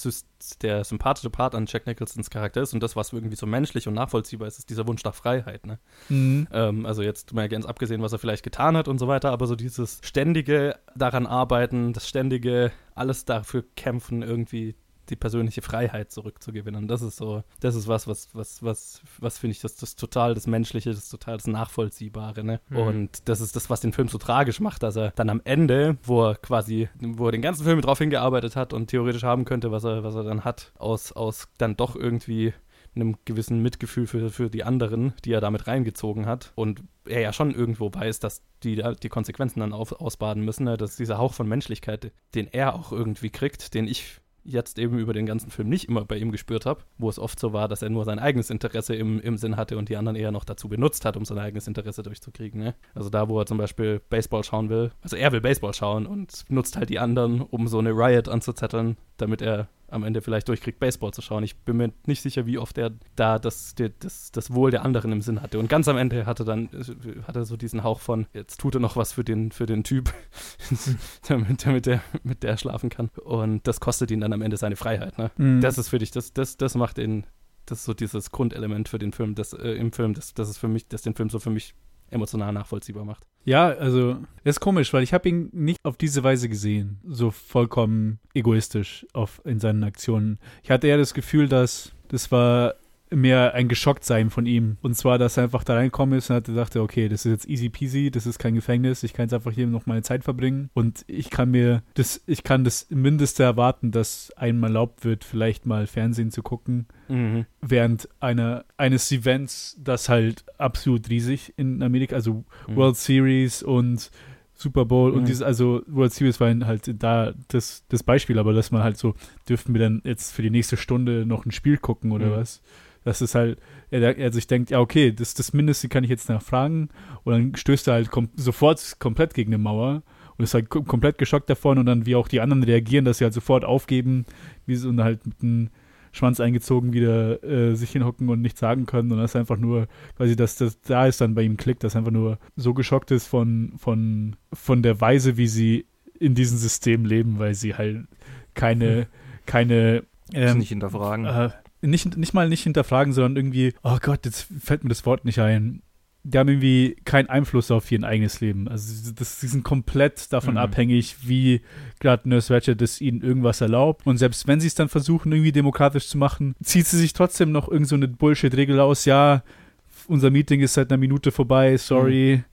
[SPEAKER 2] der sympathische Part an Jack Nicholsons Charakter ist und das, was irgendwie so menschlich und nachvollziehbar ist, ist dieser Wunsch nach Freiheit. Ne?
[SPEAKER 3] Mhm.
[SPEAKER 2] Ähm, also jetzt mal ganz abgesehen, was er vielleicht getan hat und so weiter, aber so dieses ständige daran arbeiten, das ständige alles dafür kämpfen, irgendwie die persönliche Freiheit zurückzugewinnen. Das ist so, das ist was, was, was, was, was finde ich, das, das total das Menschliche, das total das Nachvollziehbare, ne?
[SPEAKER 1] Mhm.
[SPEAKER 2] Und das ist das, was den Film so tragisch macht, dass er dann am Ende, wo er quasi, wo er den ganzen Film drauf hingearbeitet hat und theoretisch haben könnte, was er, was er dann hat, aus, aus dann doch irgendwie einem gewissen Mitgefühl für, für die anderen, die er damit reingezogen hat. Und er ja schon irgendwo weiß, dass die die Konsequenzen dann auf, ausbaden müssen, ne? dass dieser Hauch von Menschlichkeit, den er auch irgendwie kriegt, den ich jetzt eben über den ganzen Film nicht immer bei ihm gespürt habe, wo es oft so war, dass er nur sein eigenes Interesse im, im Sinn hatte und die anderen eher noch dazu benutzt hat, um sein eigenes Interesse durchzukriegen. Ne? Also da, wo er zum Beispiel Baseball schauen will, also er will Baseball schauen und nutzt halt die anderen, um so eine Riot anzuzetteln, damit er am Ende vielleicht durchkriegt, Baseball zu schauen. Ich bin mir nicht sicher, wie oft er da das, der- das, das Wohl der anderen im Sinn hatte. Und ganz am Ende hatte dann hatte er so diesen Hauch von, jetzt tut er noch was für den, für den Typ, damit, damit er mit der schlafen kann. Und das kostet ihn dann am Ende seine Freiheit. Ne?
[SPEAKER 3] Mhm.
[SPEAKER 2] Das ist für dich, das, das, das macht den, das ist so dieses Grundelement für den Film, das äh, im Film, das, das ist für mich, das den Film so für mich emotional nachvollziehbar macht.
[SPEAKER 3] Ja, also, das ist komisch, weil ich habe ihn nicht auf diese Weise gesehen. So vollkommen egoistisch auf, in seinen Aktionen. Ich hatte eher das Gefühl, dass das war mehr ein Geschocktsein von ihm. Und zwar, dass er einfach da reinkommen ist und hat dachte, okay, das ist jetzt easy peasy, das ist kein Gefängnis, ich kann jetzt einfach hier noch meine Zeit verbringen. Und ich kann mir das, ich kann das Mindeste erwarten, dass einem erlaubt wird, vielleicht mal Fernsehen zu gucken
[SPEAKER 2] Mhm.
[SPEAKER 3] während einer, eines Events, das halt absolut riesig in Amerika, also
[SPEAKER 2] Mhm.
[SPEAKER 3] World Series und Super Bowl und
[SPEAKER 2] Mhm.
[SPEAKER 3] dieses, also World Series war halt da das, das Beispiel, aber dass man halt so, dürfen wir dann jetzt für die nächste Stunde noch ein Spiel gucken oder
[SPEAKER 2] Mhm.
[SPEAKER 3] was? Das ist halt, er, er sich denkt, ja, okay, das das Mindeste, kann ich jetzt nachfragen. Und dann stößt er halt kom sofort komplett gegen eine Mauer und ist halt kom komplett geschockt davon und dann, wie auch die anderen reagieren, dass sie halt sofort aufgeben, wie sie und halt mit einem Schwanz eingezogen wieder äh, sich hinhocken und nichts sagen können. Und das ist einfach nur, quasi, dass das da ist dann bei ihm klickt, dass er einfach nur so geschockt ist von, von, von der Weise, wie sie in diesem System leben, weil sie halt keine, keine ähm,
[SPEAKER 1] nicht hinterfragen.
[SPEAKER 3] äh, nicht, nicht mal nicht hinterfragen, sondern irgendwie, oh Gott, jetzt fällt mir das Wort nicht ein. Die haben irgendwie keinen Einfluss auf ihr eigenes Leben. Also das, sie sind komplett davon
[SPEAKER 1] Mhm.
[SPEAKER 3] abhängig, wie gerade Nurse Ratched es ihnen irgendwas erlaubt. Und selbst wenn sie es dann versuchen, irgendwie demokratisch zu machen, zieht sie sich trotzdem noch irgend so eine Bullshit-Regel aus. Ja, unser Meeting ist seit einer Minute vorbei, sorry.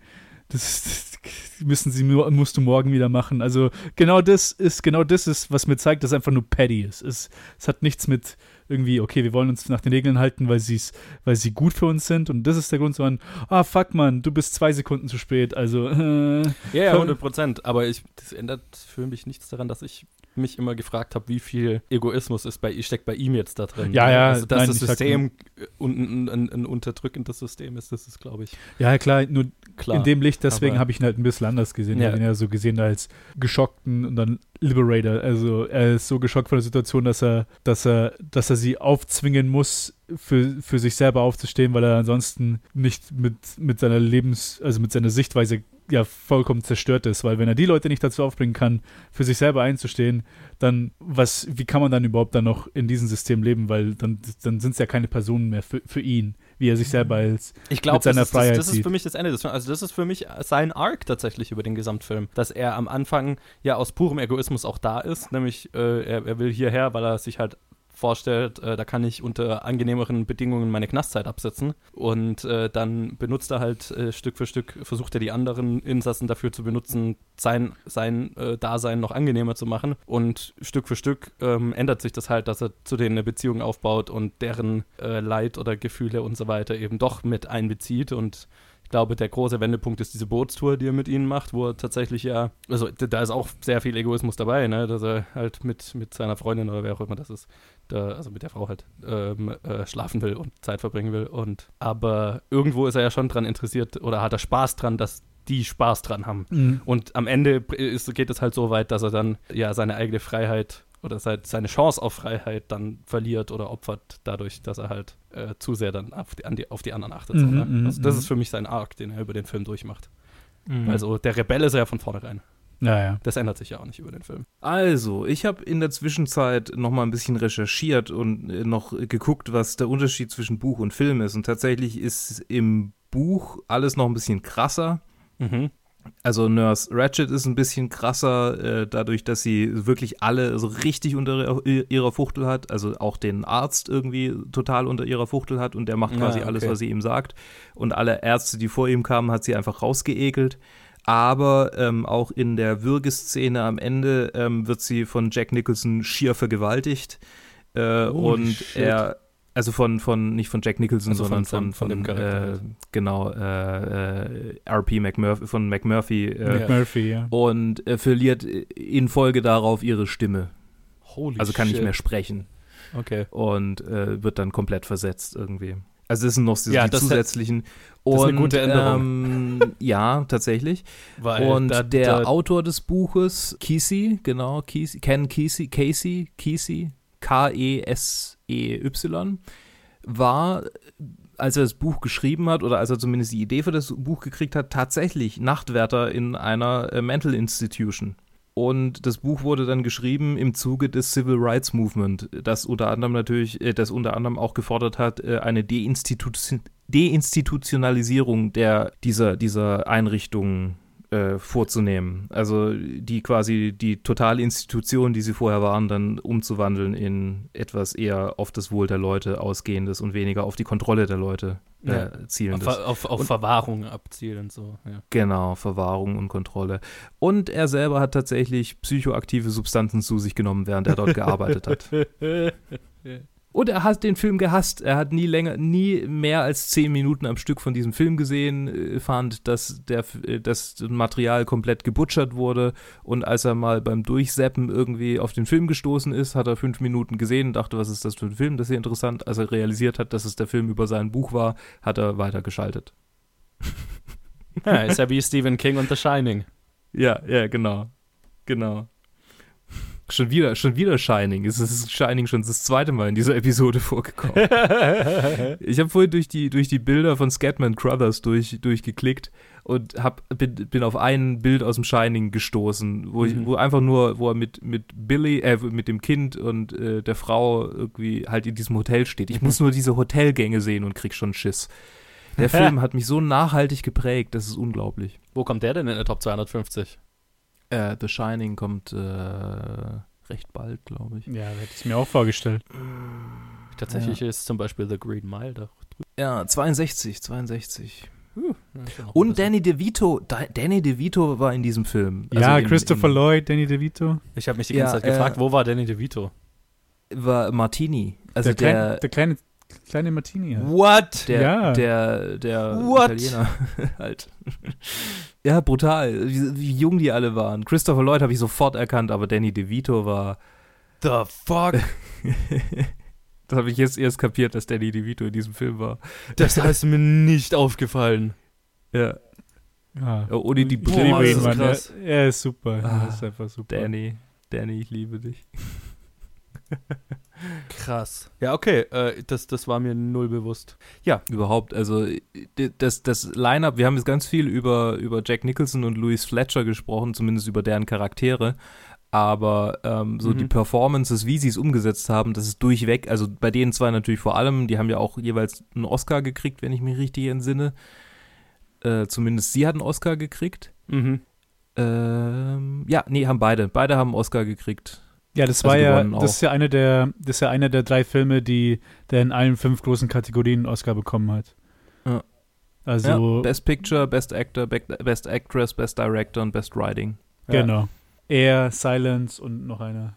[SPEAKER 3] Das, das müssen sie nur, musst du morgen wieder machen. Also genau das ist, genau das ist, was mir zeigt, dass es einfach nur petty ist. Es, es hat nichts mit irgendwie, okay, wir wollen uns nach den Regeln halten, weil sie weil sie gut für uns sind. Und das ist der Grund, sondern, ah, fuck man, du bist zwei Sekunden zu spät. Also, äh,
[SPEAKER 2] Ja, ja, 100 Prozent. Aber ich, das ändert für mich nichts daran, dass ich mich immer gefragt habe, wie viel Egoismus ist bei, steckt bei ihm jetzt da drin.
[SPEAKER 3] Ja, ja,
[SPEAKER 2] Also, dass
[SPEAKER 3] nein,
[SPEAKER 2] das
[SPEAKER 3] ich
[SPEAKER 2] System ein, ein, ein unterdrückendes System ist, das ist, glaube ich,
[SPEAKER 3] ja, klar, nur
[SPEAKER 2] klar.
[SPEAKER 3] in dem Licht, deswegen habe ich ihn halt ein bisschen anders gesehen. Ich
[SPEAKER 2] Ja.
[SPEAKER 3] habe ihn ja so gesehen als geschockten und dann Liberator. Also er ist so geschockt von der Situation, dass er, dass er, dass er sie aufzwingen muss, für, für sich selber aufzustehen, weil er ansonsten nicht mit, mit seiner Lebens-, also mit seiner Sichtweise ja vollkommen zerstört ist, weil wenn er die Leute nicht dazu aufbringen kann, für sich selber einzustehen, dann was, wie kann man dann überhaupt dann noch in diesem System leben, weil dann, dann sind es ja keine Personen mehr für, für ihn, wie er sich selber als
[SPEAKER 2] ich glaub,
[SPEAKER 3] mit seiner
[SPEAKER 2] das ist,
[SPEAKER 3] Freiheit
[SPEAKER 2] das, das ist für mich das Ende des Films. Also das ist für mich sein Arc tatsächlich über den Gesamtfilm, dass er am Anfang ja aus purem Egoismus auch da ist, nämlich äh, er, er will hierher, weil er sich halt vorstellt, äh, da kann ich unter angenehmeren Bedingungen meine Knastzeit absetzen. Und äh, dann benutzt er halt äh, Stück für Stück, versucht er die anderen Insassen dafür zu benutzen, sein, sein äh, Dasein noch angenehmer zu machen. Und Stück für Stück ähm, ändert sich das halt, dass er zu denen eine Beziehung aufbaut und deren äh, Leid oder Gefühle und so weiter eben doch mit einbezieht. Und glaube, der große Wendepunkt ist diese Bootstour, die er mit ihnen macht, wo er tatsächlich ja, also da ist auch sehr viel Egoismus dabei, ne, dass er halt mit, mit seiner Freundin oder wer auch immer das ist, da, also mit der Frau halt, ähm, äh, schlafen will und Zeit verbringen will. Und aber irgendwo ist er ja schon dran interessiert oder hat er Spaß dran, dass die Spaß dran haben.
[SPEAKER 3] Mhm.
[SPEAKER 2] Und am Ende ist, geht es halt so weit, dass er dann ja seine eigene Freiheit oder seine Chance auf Freiheit dann verliert oder opfert, dadurch, dass er halt äh, zu sehr dann auf die, an die, auf die anderen achtet. so,
[SPEAKER 3] Mhm,
[SPEAKER 2] ne?
[SPEAKER 3] mhm,
[SPEAKER 2] also das
[SPEAKER 3] mhm.
[SPEAKER 2] ist für mich sein Arc, den er über den Film durchmacht.
[SPEAKER 1] Mhm.
[SPEAKER 2] Also der Rebell ist er ja von vornherein.
[SPEAKER 3] Naja.
[SPEAKER 2] Das ändert sich ja auch nicht über den Film.
[SPEAKER 1] Also, ich habe in der Zwischenzeit noch mal ein bisschen recherchiert und äh, noch geguckt, was der Unterschied zwischen Buch und Film ist. Und tatsächlich ist im Buch alles noch ein bisschen krasser.
[SPEAKER 2] Mhm.
[SPEAKER 1] Also Nurse Ratchet ist ein bisschen krasser, äh, dadurch, dass sie wirklich alle so richtig unter ihrer- Fuchtel hat. Also auch den Arzt irgendwie total unter ihrer Fuchtel hat und der macht
[SPEAKER 2] Ja,
[SPEAKER 1] quasi alles,
[SPEAKER 2] okay.
[SPEAKER 1] was sie ihm sagt. Und alle Ärzte, die vor ihm kamen, hat sie einfach rausgeekelt. Aber ähm, auch in der Würgeszene am Ende ähm, wird sie von Jack Nicholson schier vergewaltigt. Äh, und
[SPEAKER 2] shit.
[SPEAKER 1] er, also von, von, nicht von Jack Nicholson,
[SPEAKER 2] Also von
[SPEAKER 1] sondern von,
[SPEAKER 2] von dem
[SPEAKER 1] von,
[SPEAKER 2] Charakter
[SPEAKER 1] äh, genau, äh, äh, RP McMurphy, von McMurphy. Äh,
[SPEAKER 2] Ja.
[SPEAKER 3] Murphy, ja.
[SPEAKER 1] Und äh, verliert in Folge darauf ihre Stimme.
[SPEAKER 2] Holy
[SPEAKER 1] Also kann
[SPEAKER 2] shit.
[SPEAKER 1] nicht mehr sprechen.
[SPEAKER 2] Okay.
[SPEAKER 1] Und äh, wird dann komplett versetzt irgendwie. Also das sind noch so
[SPEAKER 2] Ja,
[SPEAKER 1] die
[SPEAKER 2] das-
[SPEAKER 1] zusätzlichen.
[SPEAKER 2] das ist eine
[SPEAKER 1] Und,
[SPEAKER 2] gute Änderung.
[SPEAKER 1] Ähm, ja, tatsächlich.
[SPEAKER 2] Weil
[SPEAKER 1] Und
[SPEAKER 2] da,
[SPEAKER 1] der
[SPEAKER 2] da,
[SPEAKER 1] Autor des Buches, Kesey, genau, Kesey, Ken Kesey, Casey, Kesey, E K-E-S-E-Y, war, als er das Buch geschrieben hat oder als er zumindest die Idee für das Buch gekriegt hat, tatsächlich Nachtwärter in einer äh, Mental Institution. Und das Buch wurde dann geschrieben im Zuge des Civil Rights Movement, das unter anderem natürlich, äh, das unter anderem auch gefordert hat, äh, eine Deinstitution Deinstitutionalisierung der, dieser, dieser Einrichtungen äh, vorzunehmen. Also die quasi die totale Institution, die sie vorher waren, dann umzuwandeln in etwas eher auf das Wohl der Leute ausgehendes und weniger auf die Kontrolle der Leute äh,
[SPEAKER 2] Ja.
[SPEAKER 1] zielendes.
[SPEAKER 2] auf, auf, auf
[SPEAKER 1] Und-
[SPEAKER 2] Verwahrung abzielen so. Ja.
[SPEAKER 1] Genau, Verwahrung und Kontrolle. Und er selber hat tatsächlich psychoaktive Substanzen zu sich genommen, während er dort gearbeitet hat. Und er hat den Film gehasst. Er hat nie länger, nie mehr als zehn Minuten am Stück von diesem Film gesehen, äh, fand, dass der, äh, das Material komplett gebutschert wurde. Und als er mal beim Durchseppen irgendwie auf den Film gestoßen ist, hat er fünf Minuten gesehen und dachte, was ist das für ein Film? Das ist ja interessant. Als er realisiert hat, dass es der Film über sein Buch war, hat er weitergeschaltet.
[SPEAKER 2] ja, ist ja wie Stephen King und The Shining.
[SPEAKER 1] Ja, ja, genau. Genau. Schon wieder, schon wieder Shining. Es ist Shining schon das zweite Mal in dieser Episode vorgekommen. ich habe vorhin durch die, durch die Bilder von Scatman Crothers durch, durchgeklickt und hab, bin, bin auf ein Bild aus dem Shining gestoßen, wo, ich,
[SPEAKER 2] Mhm.
[SPEAKER 1] wo einfach nur, wo er mit, mit Billy, äh, mit dem Kind und äh, der Frau irgendwie halt in diesem Hotel steht. Ich muss nur diese Hotelgänge sehen und krieg schon Schiss. Der Film hat mich so nachhaltig geprägt, das ist unglaublich.
[SPEAKER 2] Wo kommt der denn in der Top 250?
[SPEAKER 1] Äh, The Shining kommt äh, recht bald, glaube ich.
[SPEAKER 3] Ja, hätte ich mir auch vorgestellt.
[SPEAKER 2] Tatsächlich ist zum Beispiel The Green Mile da.
[SPEAKER 1] Ja, 62, 62.
[SPEAKER 2] Ja, ist ja noch ein
[SPEAKER 1] Und. Danny DeVito, Da- Danny DeVito war in diesem Film.
[SPEAKER 3] ja,
[SPEAKER 1] Also in-
[SPEAKER 3] Christopher
[SPEAKER 1] in,
[SPEAKER 3] Lloyd, Danny DeVito.
[SPEAKER 2] Ich habe mich die
[SPEAKER 1] Ja,
[SPEAKER 2] ganze Zeit gefragt,
[SPEAKER 1] äh,
[SPEAKER 2] wo war Danny DeVito?
[SPEAKER 1] War Martini. Also
[SPEAKER 3] der, kleine,
[SPEAKER 1] der,
[SPEAKER 3] der kleine, kleine Martini. halt.
[SPEAKER 2] What?
[SPEAKER 1] der,
[SPEAKER 3] Ja.
[SPEAKER 1] der, der
[SPEAKER 2] What?
[SPEAKER 1] Italiener halt. Ja, brutal, wie, wie jung die alle waren. Christopher Lloyd habe ich sofort erkannt, aber Danny DeVito war.
[SPEAKER 2] The fuck?
[SPEAKER 1] das habe ich jetzt erst kapiert, dass Danny DeVito in diesem Film war.
[SPEAKER 2] Das ist mir nicht aufgefallen.
[SPEAKER 1] Ja,
[SPEAKER 3] Ja.
[SPEAKER 1] ohne die Brille.
[SPEAKER 2] krass.
[SPEAKER 3] Er, er ist super.
[SPEAKER 1] Ah,
[SPEAKER 3] er ist einfach super.
[SPEAKER 1] Danny. Danny, ich liebe dich.
[SPEAKER 2] Krass. Ja, okay, äh, das, das war mir null bewusst.
[SPEAKER 1] Ja, überhaupt. Also das, das Line-Up, wir haben jetzt ganz viel über, über Jack Nicholson und Louis Fletcher gesprochen, zumindest über deren Charaktere. Aber ähm, so mhm. die Performances, wie sie es umgesetzt haben, das ist durchweg, also bei denen zwei natürlich vor allem, die haben ja auch jeweils einen Oscar gekriegt, wenn ich mich richtig entsinne. Äh, zumindest sie hat einen Oscar gekriegt.
[SPEAKER 2] Mhm.
[SPEAKER 1] Ähm, ja, nee, haben beide. Beide haben einen Oscar gekriegt.
[SPEAKER 3] Ja, das also war ja, das ist ja eine der, das ist ja einer der drei Filme, die der in allen fünf großen Kategorien einen Oscar bekommen hat.
[SPEAKER 1] Ja.
[SPEAKER 3] Also
[SPEAKER 1] ja, Best Picture, Best Actor, Best Actress, Best Director und Best Writing.
[SPEAKER 3] Ja. Genau. Air, Silence und noch einer.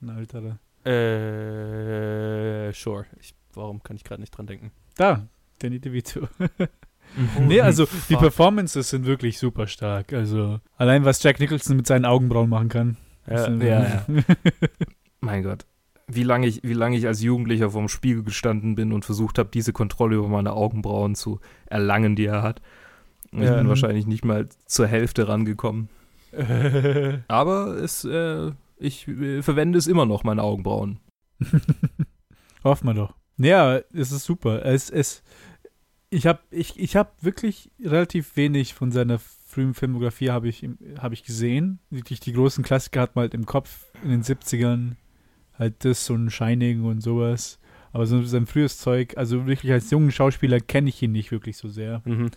[SPEAKER 3] Ein älterer.
[SPEAKER 2] Äh, sure. Ich, warum kann ich gerade nicht dran denken?
[SPEAKER 3] Da, Danny DeVito. nee, also die Performances sind wirklich super stark. Also allein was Jack Nicholson mit seinen Augenbrauen machen kann.
[SPEAKER 1] Ja, ja, ja. mein Gott. Wie lange ich, wie lange ich als Jugendlicher vorm Spiegel gestanden bin und versucht habe, diese Kontrolle über meine Augenbrauen zu erlangen, die er hat. Ich bin wahrscheinlich nicht mal zur Hälfte rangekommen. Aber es, äh, ich äh, verwende es immer noch, meine Augenbrauen.
[SPEAKER 3] Hoffen wir doch. Ja, es ist super. Es, es, ich habe ich, ich hab wirklich relativ wenig von seiner frühen Filmografie habe ich, hab ich gesehen. Wirklich die großen Klassiker hat man halt im Kopf in den 70ern. Halt das und Shining und sowas. Aber so sein frühes Zeug, also wirklich als jungen Schauspieler kenne ich ihn nicht wirklich so sehr.
[SPEAKER 2] Mhm.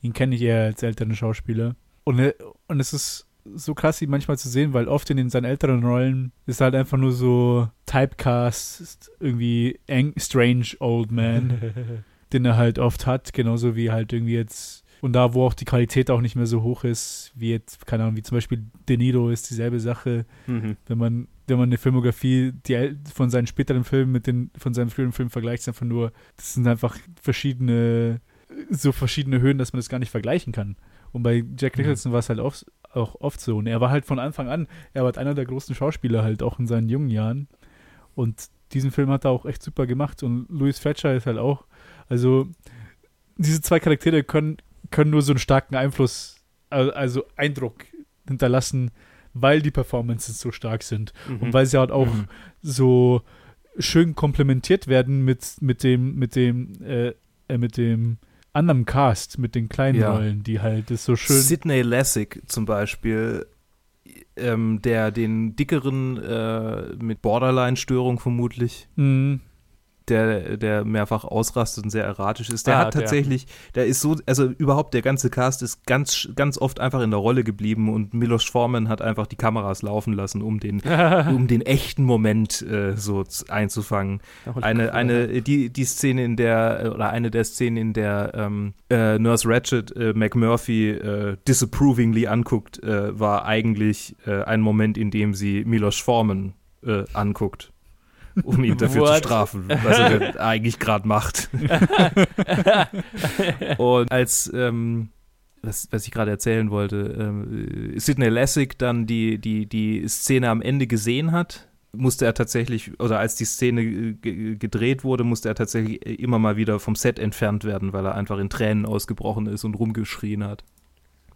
[SPEAKER 3] Ihn kenne ich eher als älteren Schauspieler. Und, und es ist so krass, ihn manchmal zu sehen, weil oft in den, seinen älteren Rollen ist halt einfach nur so Typecast, irgendwie strange old man, den er halt oft hat, genauso wie halt irgendwie jetzt und da, wo auch die Qualität auch nicht mehr so hoch ist, wie jetzt, keine Ahnung, wie zum Beispiel De Niro ist dieselbe Sache.
[SPEAKER 2] Mhm.
[SPEAKER 3] Wenn man, wenn man eine Filmografie die, von seinen späteren Filmen mit den von seinen früheren Filmen vergleicht, ist einfach nur, das sind einfach verschiedene, so verschiedene Höhen, dass man das gar nicht vergleichen kann. Und bei Jack mhm. Nicholson mhm. war es halt oft, auch oft so. Und er war halt von Anfang an, er war halt einer der großen Schauspieler halt auch in seinen jungen Jahren. Und diesen Film hat er auch echt super gemacht. Und Louis Fletcher ist halt auch, also diese zwei Charaktere können, können nur so einen starken Einfluss, also Eindruck hinterlassen, weil die Performances so stark sind mhm. und weil sie halt auch mhm. so schön komplementiert werden mit, mit dem, mit dem, äh, äh, mit dem anderen Cast, mit den kleinen ja. Rollen, die halt das so schön.
[SPEAKER 1] Sidney Lessig zum Beispiel, ähm, der den dickeren äh, mit Borderline-Störung vermutlich.
[SPEAKER 3] Mhm
[SPEAKER 1] der, der mehrfach ausrastet und sehr erratisch ist, der ah, hat tatsächlich, der. der ist so, also überhaupt der ganze Cast ist ganz, ganz oft einfach in der Rolle geblieben und Milos Forman hat einfach die Kameras laufen lassen, um den, um den echten Moment äh, so einzufangen. Eine, eine, die, die Szene, in der, oder eine der Szenen, in der ähm, äh, Nurse Ratchet äh, McMurphy äh, disapprovingly anguckt, äh, war eigentlich äh, ein Moment, in dem sie Milos Forman anguckt um ihn dafür What? zu strafen, was er eigentlich gerade macht. und als, ähm, was, was ich gerade erzählen wollte, ähm, Sidney Lessig dann die, die, die Szene am Ende gesehen hat, musste er tatsächlich, oder als die Szene gedreht wurde, musste er tatsächlich immer mal wieder vom Set entfernt werden, weil er einfach in Tränen ausgebrochen ist und rumgeschrien hat.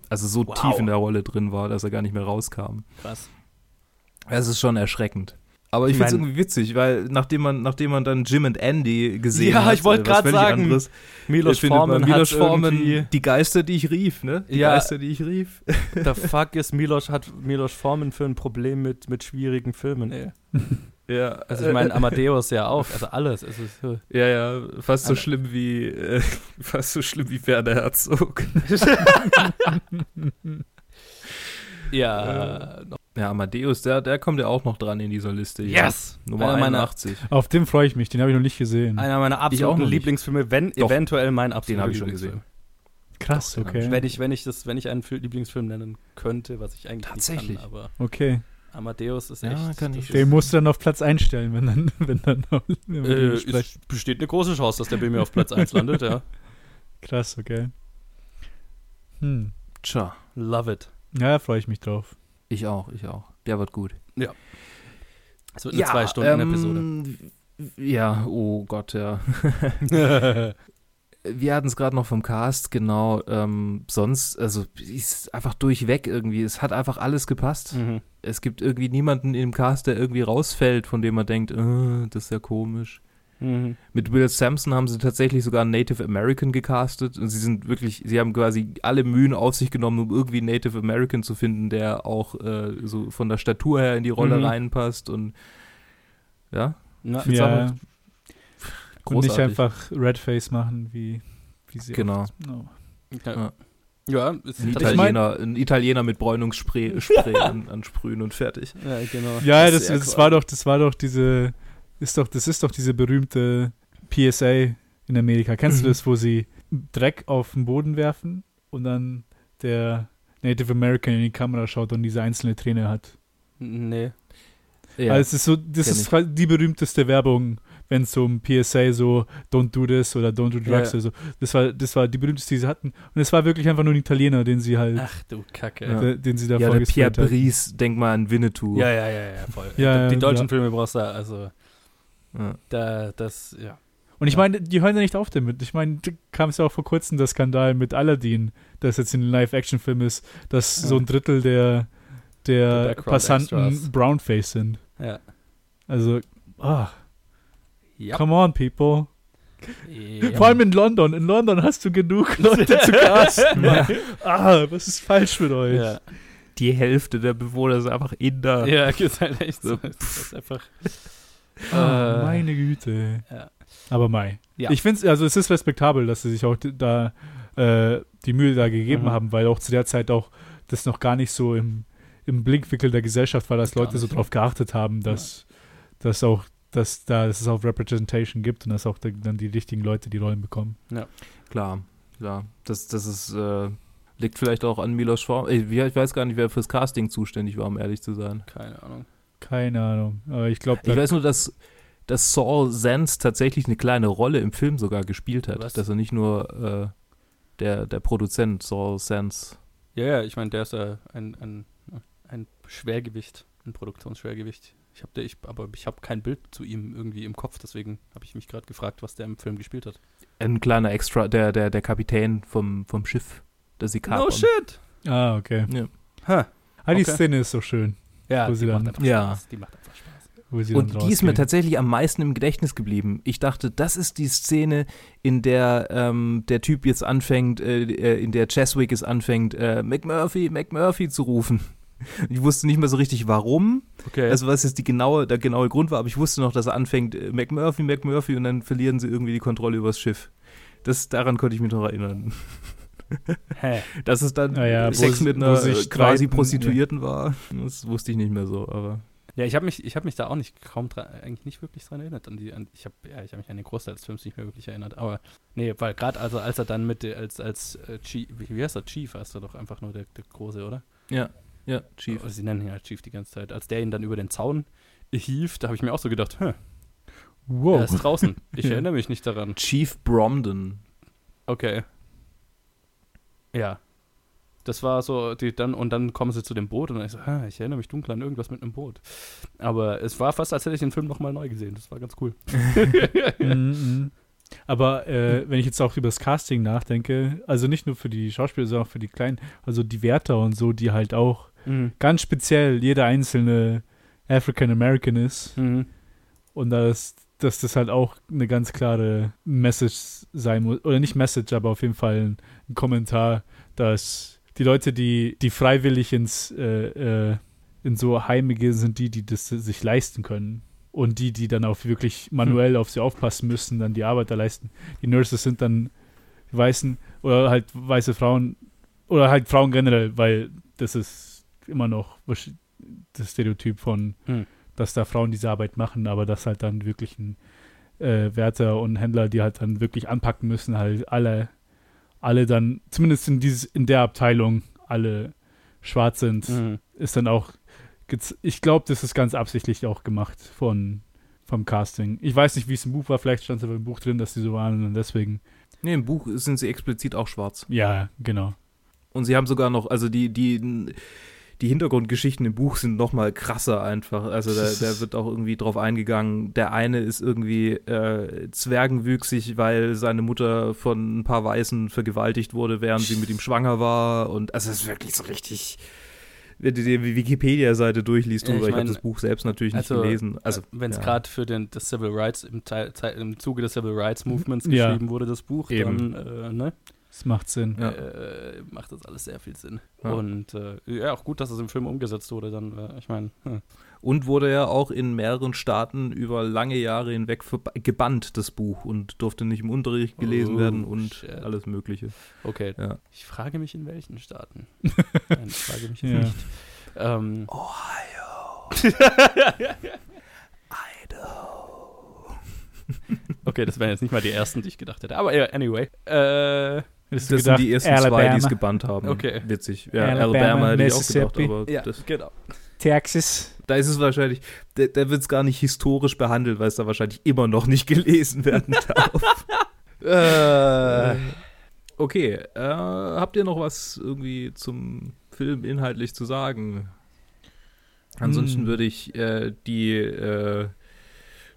[SPEAKER 1] Also so wow. tief in der Rolle drin war, dass er gar nicht mehr rauskam.
[SPEAKER 2] Krass.
[SPEAKER 1] Es ist schon erschreckend. Aber ich, ich finde es irgendwie witzig, weil nachdem man, nachdem man dann Jim und Andy gesehen
[SPEAKER 2] ja,
[SPEAKER 1] hat,
[SPEAKER 2] ja, ich wollte
[SPEAKER 1] äh,
[SPEAKER 2] gerade sagen,
[SPEAKER 1] anderes,
[SPEAKER 2] Milos Forman,
[SPEAKER 1] Milos Forman die Geister, die ich rief, ne?
[SPEAKER 2] Die ja, Geister, die ich rief. Der Fuck ist, Milos hat Milos Forman für ein Problem mit, mit schwierigen Filmen, ey.
[SPEAKER 1] Ja,
[SPEAKER 2] also ich meine Amadeus ja auch, also alles. Es ist,
[SPEAKER 1] ja, ja, fast so schlimm wie äh, fast so schlimm wie Werner Herzog.
[SPEAKER 2] Ja, äh,
[SPEAKER 1] ja, Amadeus, der, der kommt ja auch noch dran in dieser Liste.
[SPEAKER 2] Yes!
[SPEAKER 1] Ja. Nummer einer 81.
[SPEAKER 3] Auf den freue ich mich, den habe ich noch nicht gesehen.
[SPEAKER 2] Einer meiner absoluten Lieblingsfilme, wenn Doch, eventuell mein absoluter
[SPEAKER 1] Den habe ich schon gesehen.
[SPEAKER 3] Krass, Doch, okay.
[SPEAKER 2] Wenn ich, wenn ich das, wenn ich einen Lieblingsfilm nennen könnte, was ich eigentlich
[SPEAKER 1] Tatsächlich.
[SPEAKER 2] nicht kann, aber
[SPEAKER 3] okay.
[SPEAKER 2] Amadeus ist echt. Ja,
[SPEAKER 3] kann ich den musst du dann auf Platz einstellen, wenn dann, wenn dann
[SPEAKER 2] wenn äh, es besteht eine große Chance, dass der bei mir auf Platz 1 landet, ja.
[SPEAKER 3] Krass, okay. Hm.
[SPEAKER 1] Tja.
[SPEAKER 2] Love it.
[SPEAKER 3] Ja, freue ich mich drauf.
[SPEAKER 1] Ich auch, ich auch. Der wird gut.
[SPEAKER 2] Ja. Es wird eine ja, zwei Stunden ähm, Episode.
[SPEAKER 1] Ja, oh Gott, ja. wir hatten es gerade noch vom Cast, genau. Ähm, sonst, also ist einfach durchweg irgendwie. Es hat einfach alles gepasst.
[SPEAKER 2] Mhm.
[SPEAKER 1] Es gibt irgendwie niemanden im Cast, der irgendwie rausfällt, von dem man denkt, äh, das ist ja komisch.
[SPEAKER 2] Mhm.
[SPEAKER 1] Mit Will Sampson haben sie tatsächlich sogar einen Native American gecastet und sie sind wirklich, sie haben quasi alle Mühen auf sich genommen, um irgendwie einen Native American zu finden, der auch äh, so von der Statur her in die Rolle
[SPEAKER 2] Mhm.
[SPEAKER 1] reinpasst und ja,
[SPEAKER 2] Na,
[SPEAKER 3] Ja.
[SPEAKER 1] einfach
[SPEAKER 3] Und nicht
[SPEAKER 1] großartig.
[SPEAKER 3] einfach Redface machen, wie, wie sie
[SPEAKER 1] Genau.
[SPEAKER 3] oft- no.
[SPEAKER 2] ja. ja, ist
[SPEAKER 1] Ein Italiener, ein Italiener mit Bräunungsspray Spray an, ansprühen und fertig.
[SPEAKER 2] Ja, genau.
[SPEAKER 3] Ja,
[SPEAKER 1] Das
[SPEAKER 3] das, das, war doch, das war doch diese, ist doch, das ist doch diese berühmte PSA in Amerika. Kennst du
[SPEAKER 1] Mhm.
[SPEAKER 3] das, wo sie Dreck auf den Boden werfen und dann der Native American in die Kamera schaut und diese einzelne Träne hat?
[SPEAKER 2] Nee.
[SPEAKER 1] Ja,
[SPEAKER 3] Also es ist so, das ist quasi die berühmteste Werbung, wenn es so um PSA so Don't do this oder Don't do drugs
[SPEAKER 2] Ja.
[SPEAKER 3] oder so. Das war, das war die berühmteste, die sie hatten. Und es war wirklich einfach nur ein Italiener, den sie halt,
[SPEAKER 2] Ach du Kacke.
[SPEAKER 1] Ja.
[SPEAKER 3] de- den sie da
[SPEAKER 1] ja der Pierre. Brice, denk mal an Winnetou.
[SPEAKER 2] Ja, ja, ja, ja, voll.
[SPEAKER 3] Ja,
[SPEAKER 2] die deutschen
[SPEAKER 3] ja.
[SPEAKER 2] Filme brauchst du, also
[SPEAKER 1] Ja.
[SPEAKER 2] da, das, ja.
[SPEAKER 3] Und ich
[SPEAKER 2] Ja.
[SPEAKER 3] meine, die hören ja nicht auf damit. Ich meine, da kam es ja auch vor kurzem der Skandal mit Aladdin, das jetzt ein Live-Action-Film ist, dass
[SPEAKER 2] Ja.
[SPEAKER 3] so ein Drittel der, der Passanten
[SPEAKER 2] Extras.
[SPEAKER 3] Brownface sind.
[SPEAKER 2] Ja.
[SPEAKER 3] Also, ah,
[SPEAKER 2] Ja.
[SPEAKER 3] come on, people.
[SPEAKER 2] ja.
[SPEAKER 3] Vor allem in London. In London hast du genug Leute zu casten.
[SPEAKER 1] Ja.
[SPEAKER 3] Ah, was ist falsch mit euch?
[SPEAKER 2] Ja,
[SPEAKER 1] Die Hälfte der Bewohner ist einfach Inder.
[SPEAKER 2] ja ist halt echt so.
[SPEAKER 1] So.
[SPEAKER 2] Das ist einfach. Äh,
[SPEAKER 3] meine Güte.
[SPEAKER 2] Ja.
[SPEAKER 3] Aber Mai.
[SPEAKER 2] Ja.
[SPEAKER 3] Ich finde es, also es ist respektabel, dass sie sich auch da äh, die Mühe da gegeben
[SPEAKER 2] Mhm.
[SPEAKER 3] haben, weil auch zu der Zeit auch das noch gar nicht so im, im Blickwinkel der Gesellschaft war, dass
[SPEAKER 2] Gar
[SPEAKER 3] Leute so drauf geachtet haben, dass, dass auch, dass da dass es auch Representation gibt und dass auch da, dann die richtigen Leute die Rollen bekommen.
[SPEAKER 1] Klar, klar. Das, das ist, äh, liegt vielleicht auch an Milos Form. Ich, ich weiß gar nicht, wer fürs Casting zuständig war, um ehrlich zu sein.
[SPEAKER 2] Keine Ahnung.
[SPEAKER 3] Keine Ahnung. Aber ich glaube,
[SPEAKER 1] Ich weiß nur, dass, dass Saul Sands tatsächlich eine kleine Rolle im Film sogar gespielt hat.
[SPEAKER 2] Was?
[SPEAKER 1] Dass er nicht nur äh, der, der Produzent Saul Sands.
[SPEAKER 2] Ja, ja, ich meine, der ist ja ein, ein, ein Schwergewicht, ein Produktionsschwergewicht. Ich habe ich, aber ich habe kein Bild zu ihm irgendwie im Kopf, deswegen habe ich mich gerade gefragt, was der im Film gespielt hat.
[SPEAKER 1] Ein kleiner Extra, der, der, der Kapitän vom, vom Schiff. Der sie kapern.
[SPEAKER 2] No shit!
[SPEAKER 3] Ah, okay.
[SPEAKER 1] Ja.
[SPEAKER 2] Ha.
[SPEAKER 3] Ah, die
[SPEAKER 2] Okay.
[SPEAKER 3] Szene ist so schön.
[SPEAKER 2] Ja,
[SPEAKER 3] Wo sie
[SPEAKER 2] die
[SPEAKER 3] dann-
[SPEAKER 2] macht einfach
[SPEAKER 1] Ja.
[SPEAKER 2] Spaß. Die macht einfach Spaß.
[SPEAKER 1] Und die ist mir tatsächlich am meisten im Gedächtnis geblieben. Ich dachte, das ist die Szene, in der ähm, der Typ jetzt anfängt, äh, äh, in der Cheswick es anfängt, äh, McMurphy, McMurphy zu rufen. Ich wusste nicht mehr so richtig, warum,
[SPEAKER 2] Okay.
[SPEAKER 1] also was jetzt die genaue, der genaue Grund war, aber ich wusste noch, dass er anfängt, äh, McMurphy, McMurphy und dann verlieren sie irgendwie die Kontrolle übers Schiff. Das, daran konnte ich mich noch erinnern.
[SPEAKER 2] Hä?
[SPEAKER 1] Dass es dann
[SPEAKER 3] ja, wo
[SPEAKER 1] Sex mit einer quasi
[SPEAKER 3] ja.
[SPEAKER 1] Prostituierten war, das wusste ich nicht mehr so, aber
[SPEAKER 2] Ja, ich habe mich, ich habe mich da auch nicht kaum dran, eigentlich nicht wirklich dran erinnert. An die, an, ich habe, ja, ich habe mich an den Großteil des Films nicht mehr wirklich erinnert. Aber nee, weil gerade also als er dann mit der- als als äh, Chief, wie heißt er Chief, heißt er doch einfach nur der, der Große, oder?
[SPEAKER 1] ja, ja, Chief.
[SPEAKER 2] Oder Sie nennen ihn halt Chief die ganze Zeit. Als der ihn dann über den Zaun hief, da habe ich mir auch so gedacht, hä,
[SPEAKER 3] Wow.
[SPEAKER 2] er ist draußen. Ich
[SPEAKER 3] Ja.
[SPEAKER 2] erinnere mich nicht daran.
[SPEAKER 1] Chief Bromden.
[SPEAKER 2] Okay. Ja. Das war so, die dann, und dann kommen sie zu dem Boot und dann ich so, ah, ich erinnere mich dunkel an irgendwas mit einem Boot. Aber es war fast, als hätte ich den Film nochmal neu gesehen. Das war ganz cool.
[SPEAKER 3] Mhm, mhm. Aber äh, wenn ich jetzt auch über das Casting nachdenke, also nicht nur für die Schauspieler, sondern auch für die Kleinen, also die Wärter und so, die halt auch
[SPEAKER 2] Mhm.
[SPEAKER 3] ganz speziell jeder einzelne African American ist
[SPEAKER 2] Mhm.
[SPEAKER 3] und dass, dass das halt auch eine ganz klare Message sein muss, oder nicht Message, aber auf jeden Fall ein, ein Kommentar, dass die Leute, die, die freiwillig ins, äh, äh, in so Heime gehen, sind die, die das sich leisten können. Und die, die dann auch wirklich manuell auf sie aufpassen müssen, dann die Arbeit da leisten. Die Nurses sind dann Weißen oder halt weiße Frauen oder halt Frauen generell, weil das ist immer noch das Stereotyp von,
[SPEAKER 2] Hm.
[SPEAKER 3] Dass da Frauen diese Arbeit machen, aber dass halt dann wirklich ein äh, Wärter und Händler, die halt dann wirklich anpacken müssen, halt alle, alle dann, zumindest in dieses, in der Abteilung, alle schwarz sind,
[SPEAKER 2] Mhm.
[SPEAKER 3] ist dann auch, ich glaube, das ist ganz absichtlich auch gemacht von, vom Casting. Ich weiß nicht, wie es im Buch war, vielleicht stand es aber im Buch drin, dass die so waren und deswegen,
[SPEAKER 1] Nee, im Buch sind sie explizit auch schwarz.
[SPEAKER 3] ja, genau.
[SPEAKER 1] Und sie haben sogar noch, also die, die, die Hintergrundgeschichten im Buch sind noch mal krasser einfach. Also da, da wird auch irgendwie drauf eingegangen. Der eine ist irgendwie äh, zwergenwüchsig, weil seine Mutter von ein paar Weißen vergewaltigt wurde, während sie mit ihm schwanger war. Und also es ist wirklich so richtig wenn du die Wikipedia-Seite durchliest,
[SPEAKER 2] Ja, ich
[SPEAKER 1] drüber. ich,
[SPEAKER 2] mein,
[SPEAKER 1] habe das Buch selbst natürlich nicht
[SPEAKER 2] also,
[SPEAKER 1] gelesen. Also,
[SPEAKER 2] wenn es
[SPEAKER 1] ja.
[SPEAKER 2] gerade für den, das Civil Rights im, Teil, im Zuge des Civil Rights Movements
[SPEAKER 3] Ja.
[SPEAKER 2] geschrieben wurde, das Buch,
[SPEAKER 1] Eben.
[SPEAKER 2] dann äh, ne,
[SPEAKER 3] Das macht Sinn.
[SPEAKER 1] Ja.
[SPEAKER 2] äh, macht das alles sehr viel Sinn.
[SPEAKER 1] Ja.
[SPEAKER 2] Und äh, ja, auch gut, dass es im Film umgesetzt wurde. Dann, äh, ich meine, hm.
[SPEAKER 1] Und wurde ja auch in mehreren Staaten über lange Jahre hinweg gebannt, das Buch, und durfte nicht im Unterricht gelesen
[SPEAKER 2] Oh,
[SPEAKER 1] werden und
[SPEAKER 2] shit.
[SPEAKER 1] alles Mögliche.
[SPEAKER 2] okay.
[SPEAKER 1] Ja.
[SPEAKER 2] Ich frage mich, in welchen Staaten. Nein, ich frage mich jetzt
[SPEAKER 3] Ja.
[SPEAKER 2] nicht. Ähm,
[SPEAKER 1] Ohio. Idaho.
[SPEAKER 2] okay, das wären jetzt nicht mal die ersten, die ich gedacht hätte. Aber ja, anyway. Äh,
[SPEAKER 1] Das
[SPEAKER 3] du
[SPEAKER 1] sind die ersten zwei, die
[SPEAKER 3] Alabama,
[SPEAKER 1] es gebannt haben.
[SPEAKER 2] Okay.
[SPEAKER 1] Witzig. Ja,
[SPEAKER 3] Alabama,
[SPEAKER 1] Alabama, hätte ich auch gedacht,
[SPEAKER 3] Mississippi.
[SPEAKER 1] aber
[SPEAKER 2] ja,
[SPEAKER 1] das,
[SPEAKER 2] genau.
[SPEAKER 3] Texas.
[SPEAKER 1] da ist es wahrscheinlich, da, da wird es gar nicht historisch behandelt, weil es da wahrscheinlich immer noch nicht gelesen werden darf.
[SPEAKER 2] Äh,
[SPEAKER 1] Okay, äh, habt ihr noch was irgendwie zum Film inhaltlich zu sagen? Ansonsten
[SPEAKER 3] Hm.
[SPEAKER 1] würde ich äh, die äh,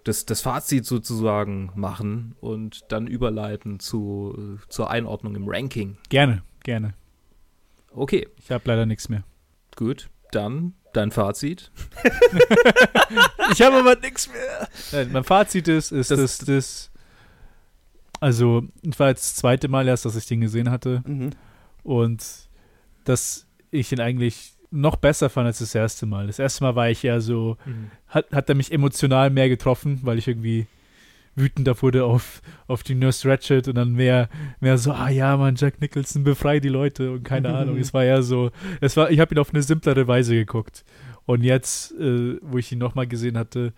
[SPEAKER 1] das, das Fazit sozusagen machen und dann überleiten zu, zur Einordnung im Ranking.
[SPEAKER 3] Gerne, gerne.
[SPEAKER 1] Okay,
[SPEAKER 3] Ich habe leider nichts mehr.
[SPEAKER 1] gut. Dann dein Fazit.
[SPEAKER 3] Ich habe aber nichts mehr. Nein, mein Fazit ist, ist
[SPEAKER 1] Das-
[SPEAKER 3] dass das. Also, es war jetzt das zweite Mal erst, dass ich den gesehen hatte.
[SPEAKER 2] mhm.
[SPEAKER 3] Und dass ich ihn eigentlich noch besser fand als das erste Mal. Das erste Mal war ich eher so, hat, hat er mich emotional mehr getroffen, weil ich irgendwie wütender wurde auf, auf die Nurse Ratchet und dann mehr, mehr so, ah ja, Mann, Jack Nicholson, befrei die Leute und keine Ahnung. Es war ja so, es war, ich habe ihn auf eine simplere Weise geguckt. Und jetzt, äh, wo ich ihn nochmal gesehen hatte,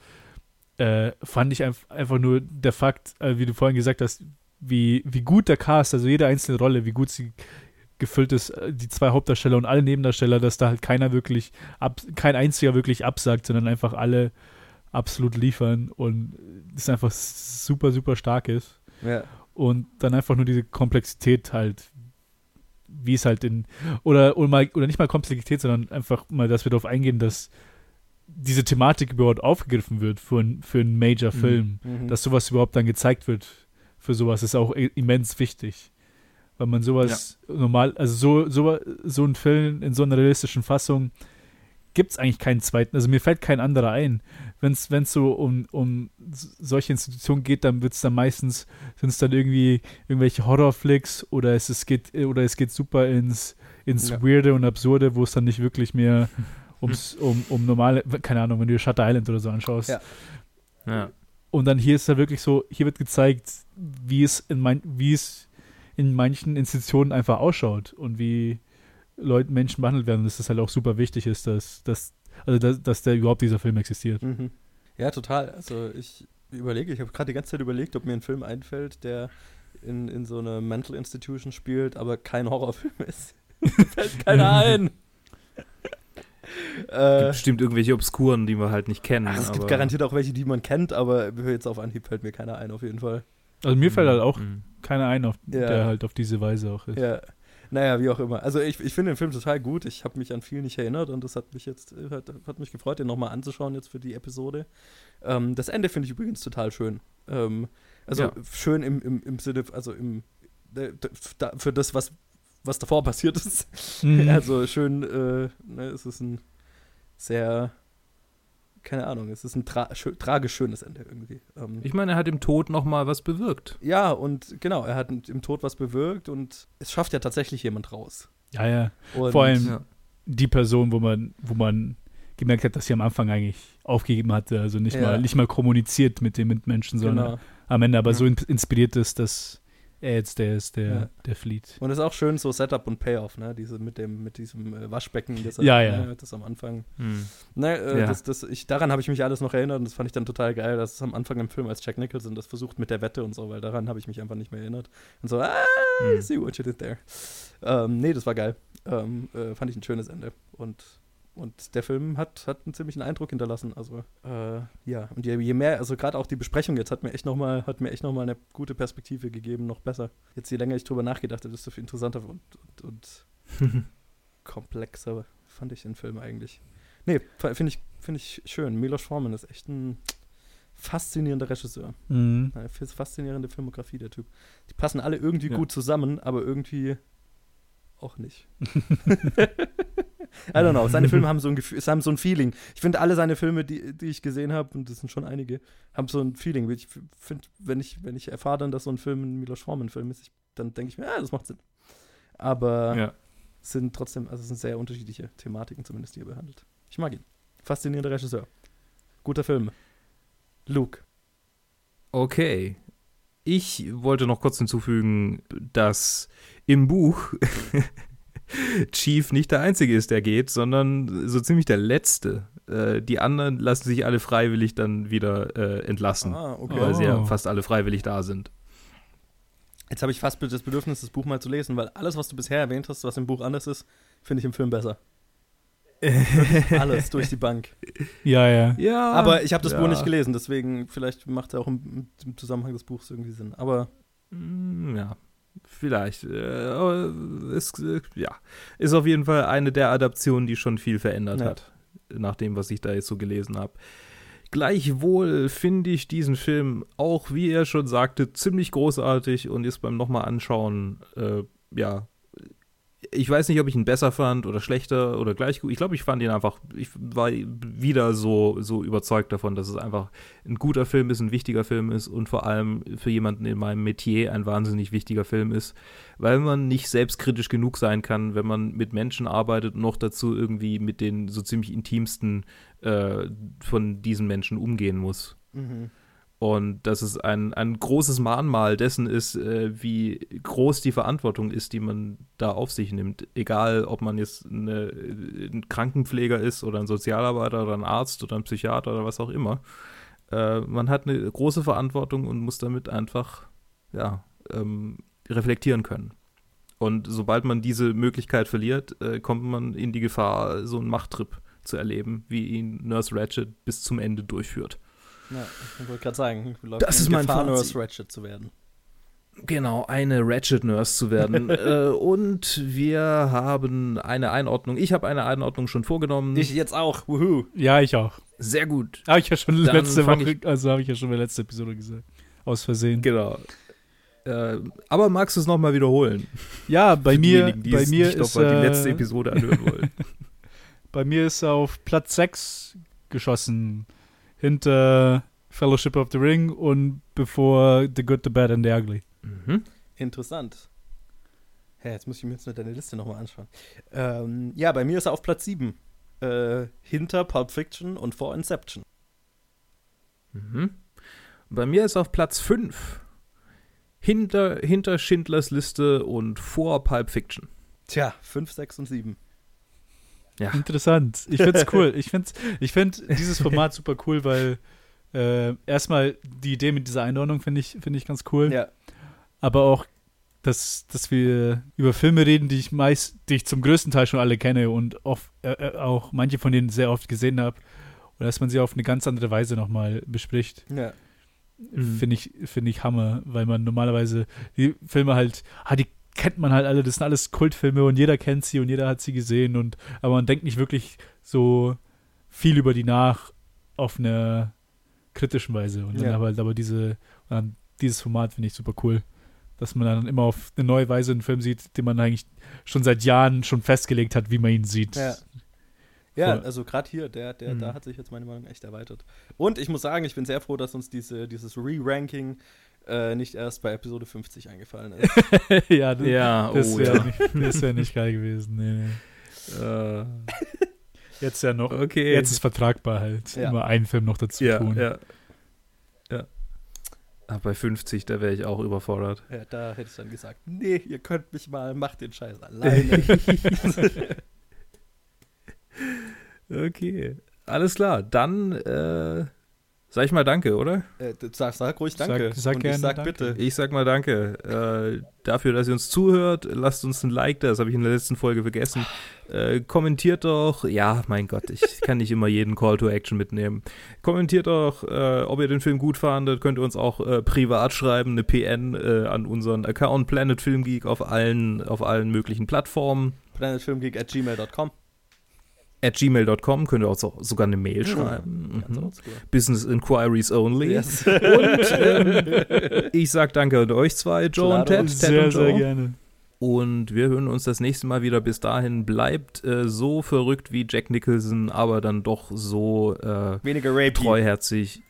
[SPEAKER 3] äh, fand ich einf einfach nur der Fakt, äh, wie du vorhin gesagt hast, wie, wie gut der Cast, also jede einzelne Rolle, wie gut sie gefüllt ist, äh, die zwei Hauptdarsteller und alle Nebendarsteller, dass da halt keiner wirklich, ab, kein einziger wirklich absagt, sondern einfach alle absolut liefern und es einfach super, super stark ist.
[SPEAKER 2] ja.
[SPEAKER 3] Und dann einfach nur diese Komplexität halt, wie es halt in, oder, oder, mal, oder nicht mal Komplexität, sondern einfach mal, dass wir darauf eingehen, dass diese Thematik überhaupt aufgegriffen wird für, ein, für einen Major-Film
[SPEAKER 2] Mhm.
[SPEAKER 3] dass sowas überhaupt dann gezeigt wird für sowas, ist auch immens wichtig. Weil man sowas normal, also so, so, so ein Film in so einer realistischen Fassung gibt es eigentlich keinen zweiten, also mir fällt kein anderer ein. Wenn es so um, um solche Institutionen geht, dann wird es dann meistens, sind es dann irgendwie irgendwelche Horrorflicks oder es, es geht, oder es geht super ins, ins
[SPEAKER 2] Ja.
[SPEAKER 3] Weirde und Absurde, wo es dann nicht wirklich mehr ums, um, um normale, keine Ahnung, wenn du Shutter Island oder so anschaust.
[SPEAKER 2] Ja.
[SPEAKER 1] Ja.
[SPEAKER 3] Und dann hier ist da wirklich so, hier wird gezeigt, wie es in mein, wie es in manchen Institutionen einfach ausschaut und wie Leute, Menschen behandelt werden. Und dass das halt auch super wichtig ist, dass, dass, also dass, dass der überhaupt dieser Film existiert.
[SPEAKER 2] Mhm. Ja, total. Also ich überlege, ich habe gerade die ganze Zeit überlegt, ob mir ein Film einfällt, der in, in so einer Mental Institution spielt, aber kein Horrorfilm ist. Mir fällt keiner ein.
[SPEAKER 1] Gibt
[SPEAKER 2] äh,
[SPEAKER 1] bestimmt irgendwelche Obskuren, die wir halt nicht kennen.
[SPEAKER 2] ach, es gibt garantiert auch welche, die man kennt, aber jetzt auf Anhieb fällt mir keiner ein, auf jeden Fall.
[SPEAKER 3] Also mir fällt halt auch
[SPEAKER 1] Mhm.
[SPEAKER 3] Keiner ein, auf,
[SPEAKER 2] Ja.
[SPEAKER 3] der halt auf diese Weise auch ist.
[SPEAKER 2] Ja. Naja, wie auch immer. Also ich, ich finde den Film total gut. Ich habe mich an viel nicht erinnert und das hat mich jetzt, äh, hat, hat mich gefreut, den nochmal anzuschauen jetzt für die Episode. Ähm, das Ende finde ich übrigens total schön. Ähm, also
[SPEAKER 1] Ja.
[SPEAKER 2] schön im, im, im Sinne, also im äh, da, für das, was, was davor passiert ist.
[SPEAKER 3] Mhm.
[SPEAKER 2] Also schön, äh, ne, es ist ein sehr, keine Ahnung, es ist ein tra schö tragisch schönes Ende irgendwie. Ähm,
[SPEAKER 1] Ich meine, er hat im Tod noch mal was bewirkt.
[SPEAKER 2] ja, und genau, er hat im Tod was bewirkt und es schafft ja tatsächlich jemand raus.
[SPEAKER 3] ja, ja.
[SPEAKER 2] Und
[SPEAKER 3] Vor allem
[SPEAKER 1] Ja.
[SPEAKER 3] die Person, wo man, wo man gemerkt hat, dass sie am Anfang eigentlich aufgegeben hatte, also nicht
[SPEAKER 2] Ja.
[SPEAKER 3] mal nicht mal kommuniziert mit den Mitmenschen, sondern
[SPEAKER 2] Genau.
[SPEAKER 3] am Ende aber
[SPEAKER 1] Ja.
[SPEAKER 3] so in- inspiriert ist, dass er jetzt der ist, der,
[SPEAKER 2] Ja.
[SPEAKER 3] der flieht.
[SPEAKER 2] Und es ist auch schön so Setup und Payoff, ne? Diese mit dem mit diesem äh, Waschbecken, das,
[SPEAKER 3] Ja, ja.
[SPEAKER 2] Ne, das am Anfang.
[SPEAKER 1] Hm.
[SPEAKER 2] Ne, äh,
[SPEAKER 1] Ja.
[SPEAKER 2] das, das, ich, daran habe ich mich alles noch erinnert und das fand ich dann total geil, dass es am Anfang im Film als Jack Nicholson das versucht mit der Wette und so, weil daran habe ich mich einfach nicht mehr erinnert. Und so, ah,
[SPEAKER 1] Hm.
[SPEAKER 2] see what you did there. Ähm, nee, das war geil. Ähm, äh, fand ich ein schönes Ende. Und, und der Film hat, hat einen ziemlichen Eindruck hinterlassen. Also, äh, ja, und je, je mehr, also gerade auch die Besprechung jetzt hat mir echt nochmal, hat mir echt nochmal eine gute Perspektive gegeben, noch besser. Jetzt je länger ich drüber nachgedacht habe, desto viel interessanter und, und, und komplexer fand ich den Film eigentlich. Nee, finde ich, find ich schön. Milos Forman ist echt ein faszinierender Regisseur.
[SPEAKER 3] Mhm.
[SPEAKER 2] Eine faszinierende Filmografie, der Typ. Die passen alle irgendwie
[SPEAKER 1] Ja.
[SPEAKER 2] gut zusammen, aber irgendwie auch nicht. I don't know. Seine Filme haben so ein Gefühl, haben so ein Feeling. Ich finde alle seine Filme, die, die ich gesehen habe, und das sind schon einige, haben so ein Feeling. Ich finde, wenn ich, wenn ich erfahre dann, dass so ein Film ein Milos Forman-Film ist, ich, dann denke ich mir, ja, das macht Sinn. Aber
[SPEAKER 1] Ja.
[SPEAKER 2] es sind trotzdem, also es sind sehr unterschiedliche Thematiken zumindest, die er behandelt. Ich mag ihn. Faszinierender Regisseur. Guter Film. Luke.
[SPEAKER 1] Okay. Ich wollte noch kurz hinzufügen, dass im Buch Chief nicht der Einzige ist, der geht, sondern so ziemlich der Letzte. Äh, die anderen lassen sich alle freiwillig dann wieder äh, entlassen,
[SPEAKER 2] Ah, okay.
[SPEAKER 1] weil sie ja
[SPEAKER 3] Oh.
[SPEAKER 1] fast alle freiwillig da sind.
[SPEAKER 2] Jetzt habe ich fast das Bedürfnis, das Buch mal zu lesen, weil alles, was du bisher erwähnt hast, was im Buch anders ist, finde ich im Film besser. Alles durch die Bank.
[SPEAKER 3] Ja, ja.
[SPEAKER 1] Ja.
[SPEAKER 2] Aber ich habe das
[SPEAKER 1] ja.
[SPEAKER 2] Buch nicht gelesen, deswegen vielleicht macht er auch im, im Zusammenhang des Buchs irgendwie Sinn. Aber
[SPEAKER 1] Mm, Ja, vielleicht. Äh, aber es, äh, ja, ist auf jeden Fall eine der Adaptionen, die schon viel verändert
[SPEAKER 2] Ja.
[SPEAKER 1] hat, nach dem, was ich da jetzt so gelesen habe. Gleichwohl finde ich diesen Film auch, wie er schon sagte, ziemlich großartig und ist beim nochmal anschauen, äh, ja, ich weiß nicht, ob ich ihn besser fand oder schlechter oder gleich gut. Ich glaube, ich fand ihn einfach, ich war wieder so, so überzeugt davon, dass es einfach ein guter Film ist, ein wichtiger Film ist und vor allem für jemanden in meinem Metier ein wahnsinnig wichtiger Film ist, weil man nicht selbstkritisch genug sein kann, wenn man mit Menschen arbeitet und noch dazu irgendwie mit den so ziemlich intimsten äh, von diesen Menschen umgehen muss. Und dass es ein, ein großes Mahnmal dessen ist, äh, wie groß die Verantwortung ist, die man da auf sich nimmt. Egal, ob man jetzt eine, ein Krankenpfleger ist oder ein Sozialarbeiter oder ein Arzt oder ein Psychiater oder was auch immer. Äh, man hat eine große Verantwortung und muss damit einfach ja, ähm, reflektieren können. Und sobald man diese Möglichkeit verliert, äh, kommt man in die Gefahr, so einen Machttrip zu erleben, wie ihn Nurse Ratchet bis zum Ende durchführt.
[SPEAKER 2] Ja, ich wollte gerade sagen, läuft
[SPEAKER 1] Das
[SPEAKER 2] in
[SPEAKER 1] ist mein
[SPEAKER 2] Gefahr. Nurse Ratchet zu werden.
[SPEAKER 1] Genau, eine Ratchet Nurse zu werden. äh, und wir haben eine Einordnung. Ich habe eine Einordnung schon vorgenommen.
[SPEAKER 2] Ich jetzt auch, wuhu.
[SPEAKER 3] Ja, ich auch.
[SPEAKER 1] Sehr gut.
[SPEAKER 3] Habe ich ja schon
[SPEAKER 1] Dann
[SPEAKER 3] letzte Woche, also habe ich ja schon in der letzten Episode gesagt. Aus Versehen.
[SPEAKER 1] Genau. Äh, aber magst du es nochmal wiederholen?
[SPEAKER 3] Ja, bei
[SPEAKER 1] Für
[SPEAKER 3] mir,
[SPEAKER 1] die
[SPEAKER 3] bei
[SPEAKER 1] es
[SPEAKER 3] mir
[SPEAKER 1] nicht
[SPEAKER 3] ist,
[SPEAKER 1] nochmal die letzte
[SPEAKER 3] äh,
[SPEAKER 1] Episode anhören wollen.
[SPEAKER 3] bei mir ist er auf Platz 6 geschossen. Hinter Fellowship of the Ring und bevor The Good, The Bad and The Ugly.
[SPEAKER 1] mhm.
[SPEAKER 2] Interessant. Hä, jetzt muss ich mir jetzt nur deine Liste nochmal anschauen. Ähm, ja, bei mir ist er auf Platz 7. Äh, hinter Pulp Fiction und vor Inception.
[SPEAKER 1] Mhm. Bei mir ist auf Platz 5. Hinter, hinter Schindlers Liste und vor Pulp Fiction.
[SPEAKER 2] Tja, 5, 6 und 7.
[SPEAKER 1] Ja.
[SPEAKER 3] Interessant. Ich find's cool. Ich find, ich find dieses Format super cool, weil äh, erstmal die Idee mit dieser Einordnung finde ich, find ich ganz cool.
[SPEAKER 2] Ja.
[SPEAKER 3] aber auch, dass, dass wir über Filme reden, die ich meist, die ich zum größten Teil schon alle kenne und oft, äh, äh, auch manche von denen sehr oft gesehen habe. Und dass man sie auf eine ganz andere Weise nochmal bespricht,
[SPEAKER 2] Ja.
[SPEAKER 1] Mhm.
[SPEAKER 3] finde ich, finde ich Hammer, weil man normalerweise die Filme halt, ah, die kennt man halt alle, das sind alles Kultfilme und jeder kennt sie und jeder hat sie gesehen und aber man denkt nicht wirklich so viel über die nach auf eine kritischen Weise. Und dann
[SPEAKER 2] Ja.
[SPEAKER 3] aber, aber diese, dann dieses Format finde ich super cool. Dass man dann immer auf eine neue Weise einen Film sieht, den man eigentlich schon seit Jahren schon festgelegt hat, wie man ihn sieht.
[SPEAKER 2] Ja. Ja, also gerade hier, der, der,
[SPEAKER 3] Mhm.
[SPEAKER 2] da hat sich jetzt meine Meinung echt erweitert. Und ich muss sagen, ich bin sehr froh, dass uns diese, dieses Re-Ranking äh, nicht erst bei Episode 50 eingefallen ist.
[SPEAKER 3] ja, das,
[SPEAKER 1] Ja,
[SPEAKER 3] das
[SPEAKER 1] oh
[SPEAKER 3] wäre
[SPEAKER 1] ja.
[SPEAKER 3] nicht, wär nicht geil gewesen. Nee, nee.
[SPEAKER 1] Äh,
[SPEAKER 3] Jetzt ja noch.
[SPEAKER 1] okay.
[SPEAKER 3] Jetzt ist vertragbar halt,
[SPEAKER 2] Ja.
[SPEAKER 3] immer einen Film noch dazu
[SPEAKER 1] ja,
[SPEAKER 3] tun.
[SPEAKER 1] ja. Ja. Aber bei 50, da wäre ich auch überfordert.
[SPEAKER 2] ja, da hätte ich dann gesagt, nee, ihr könnt mich mal, macht den Scheiß alleine.
[SPEAKER 1] okay. Alles klar. Dann äh, sag ich mal Danke, oder?
[SPEAKER 2] äh, sag, sag ruhig danke.
[SPEAKER 3] Sag- sag
[SPEAKER 2] Und
[SPEAKER 3] gerne
[SPEAKER 2] ich sag
[SPEAKER 3] danke.
[SPEAKER 2] bitte.
[SPEAKER 1] Ich sag mal Danke äh, dafür, dass ihr uns zuhört. Lasst uns ein Like da, das habe ich in der letzten Folge vergessen. Äh, kommentiert doch. Ja, mein Gott, ich kann nicht immer jeden Call to Action mitnehmen. Kommentiert doch, äh, ob ihr den Film gut fandet. Könnt ihr uns auch äh, privat schreiben, eine PN äh, an unseren Account Planet Film Geek auf allen, auf allen möglichen Plattformen.
[SPEAKER 2] planetfilmgeek at gmail.com.
[SPEAKER 1] at gmail.com könnt ihr auch so, sogar eine Mail schreiben. Mhm. Business Inquiries Only. Yes. Und ähm, ich sag danke an euch zwei, Joe und Ted. Ted
[SPEAKER 3] sehr,
[SPEAKER 1] und
[SPEAKER 3] Joe. sehr gerne.
[SPEAKER 1] Und wir hören uns das nächste Mal wieder. Bis dahin bleibt äh, so verrückt wie Jack Nicholson, aber dann doch so äh,
[SPEAKER 2] weniger rapey.
[SPEAKER 1] treuherzig.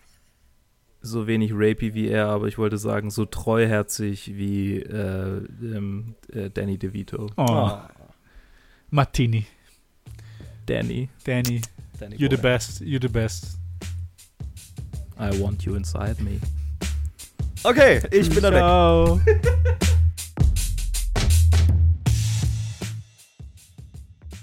[SPEAKER 1] So wenig rapey wie er, aber ich wollte sagen, so treuherzig wie äh, ähm, äh, Danny DeVito.
[SPEAKER 3] Oh. oh. Martini.
[SPEAKER 1] Danny.
[SPEAKER 3] Danny. Danny you're the best. You're the best.
[SPEAKER 1] I want you inside me.
[SPEAKER 2] Okay, ich bin dann weg.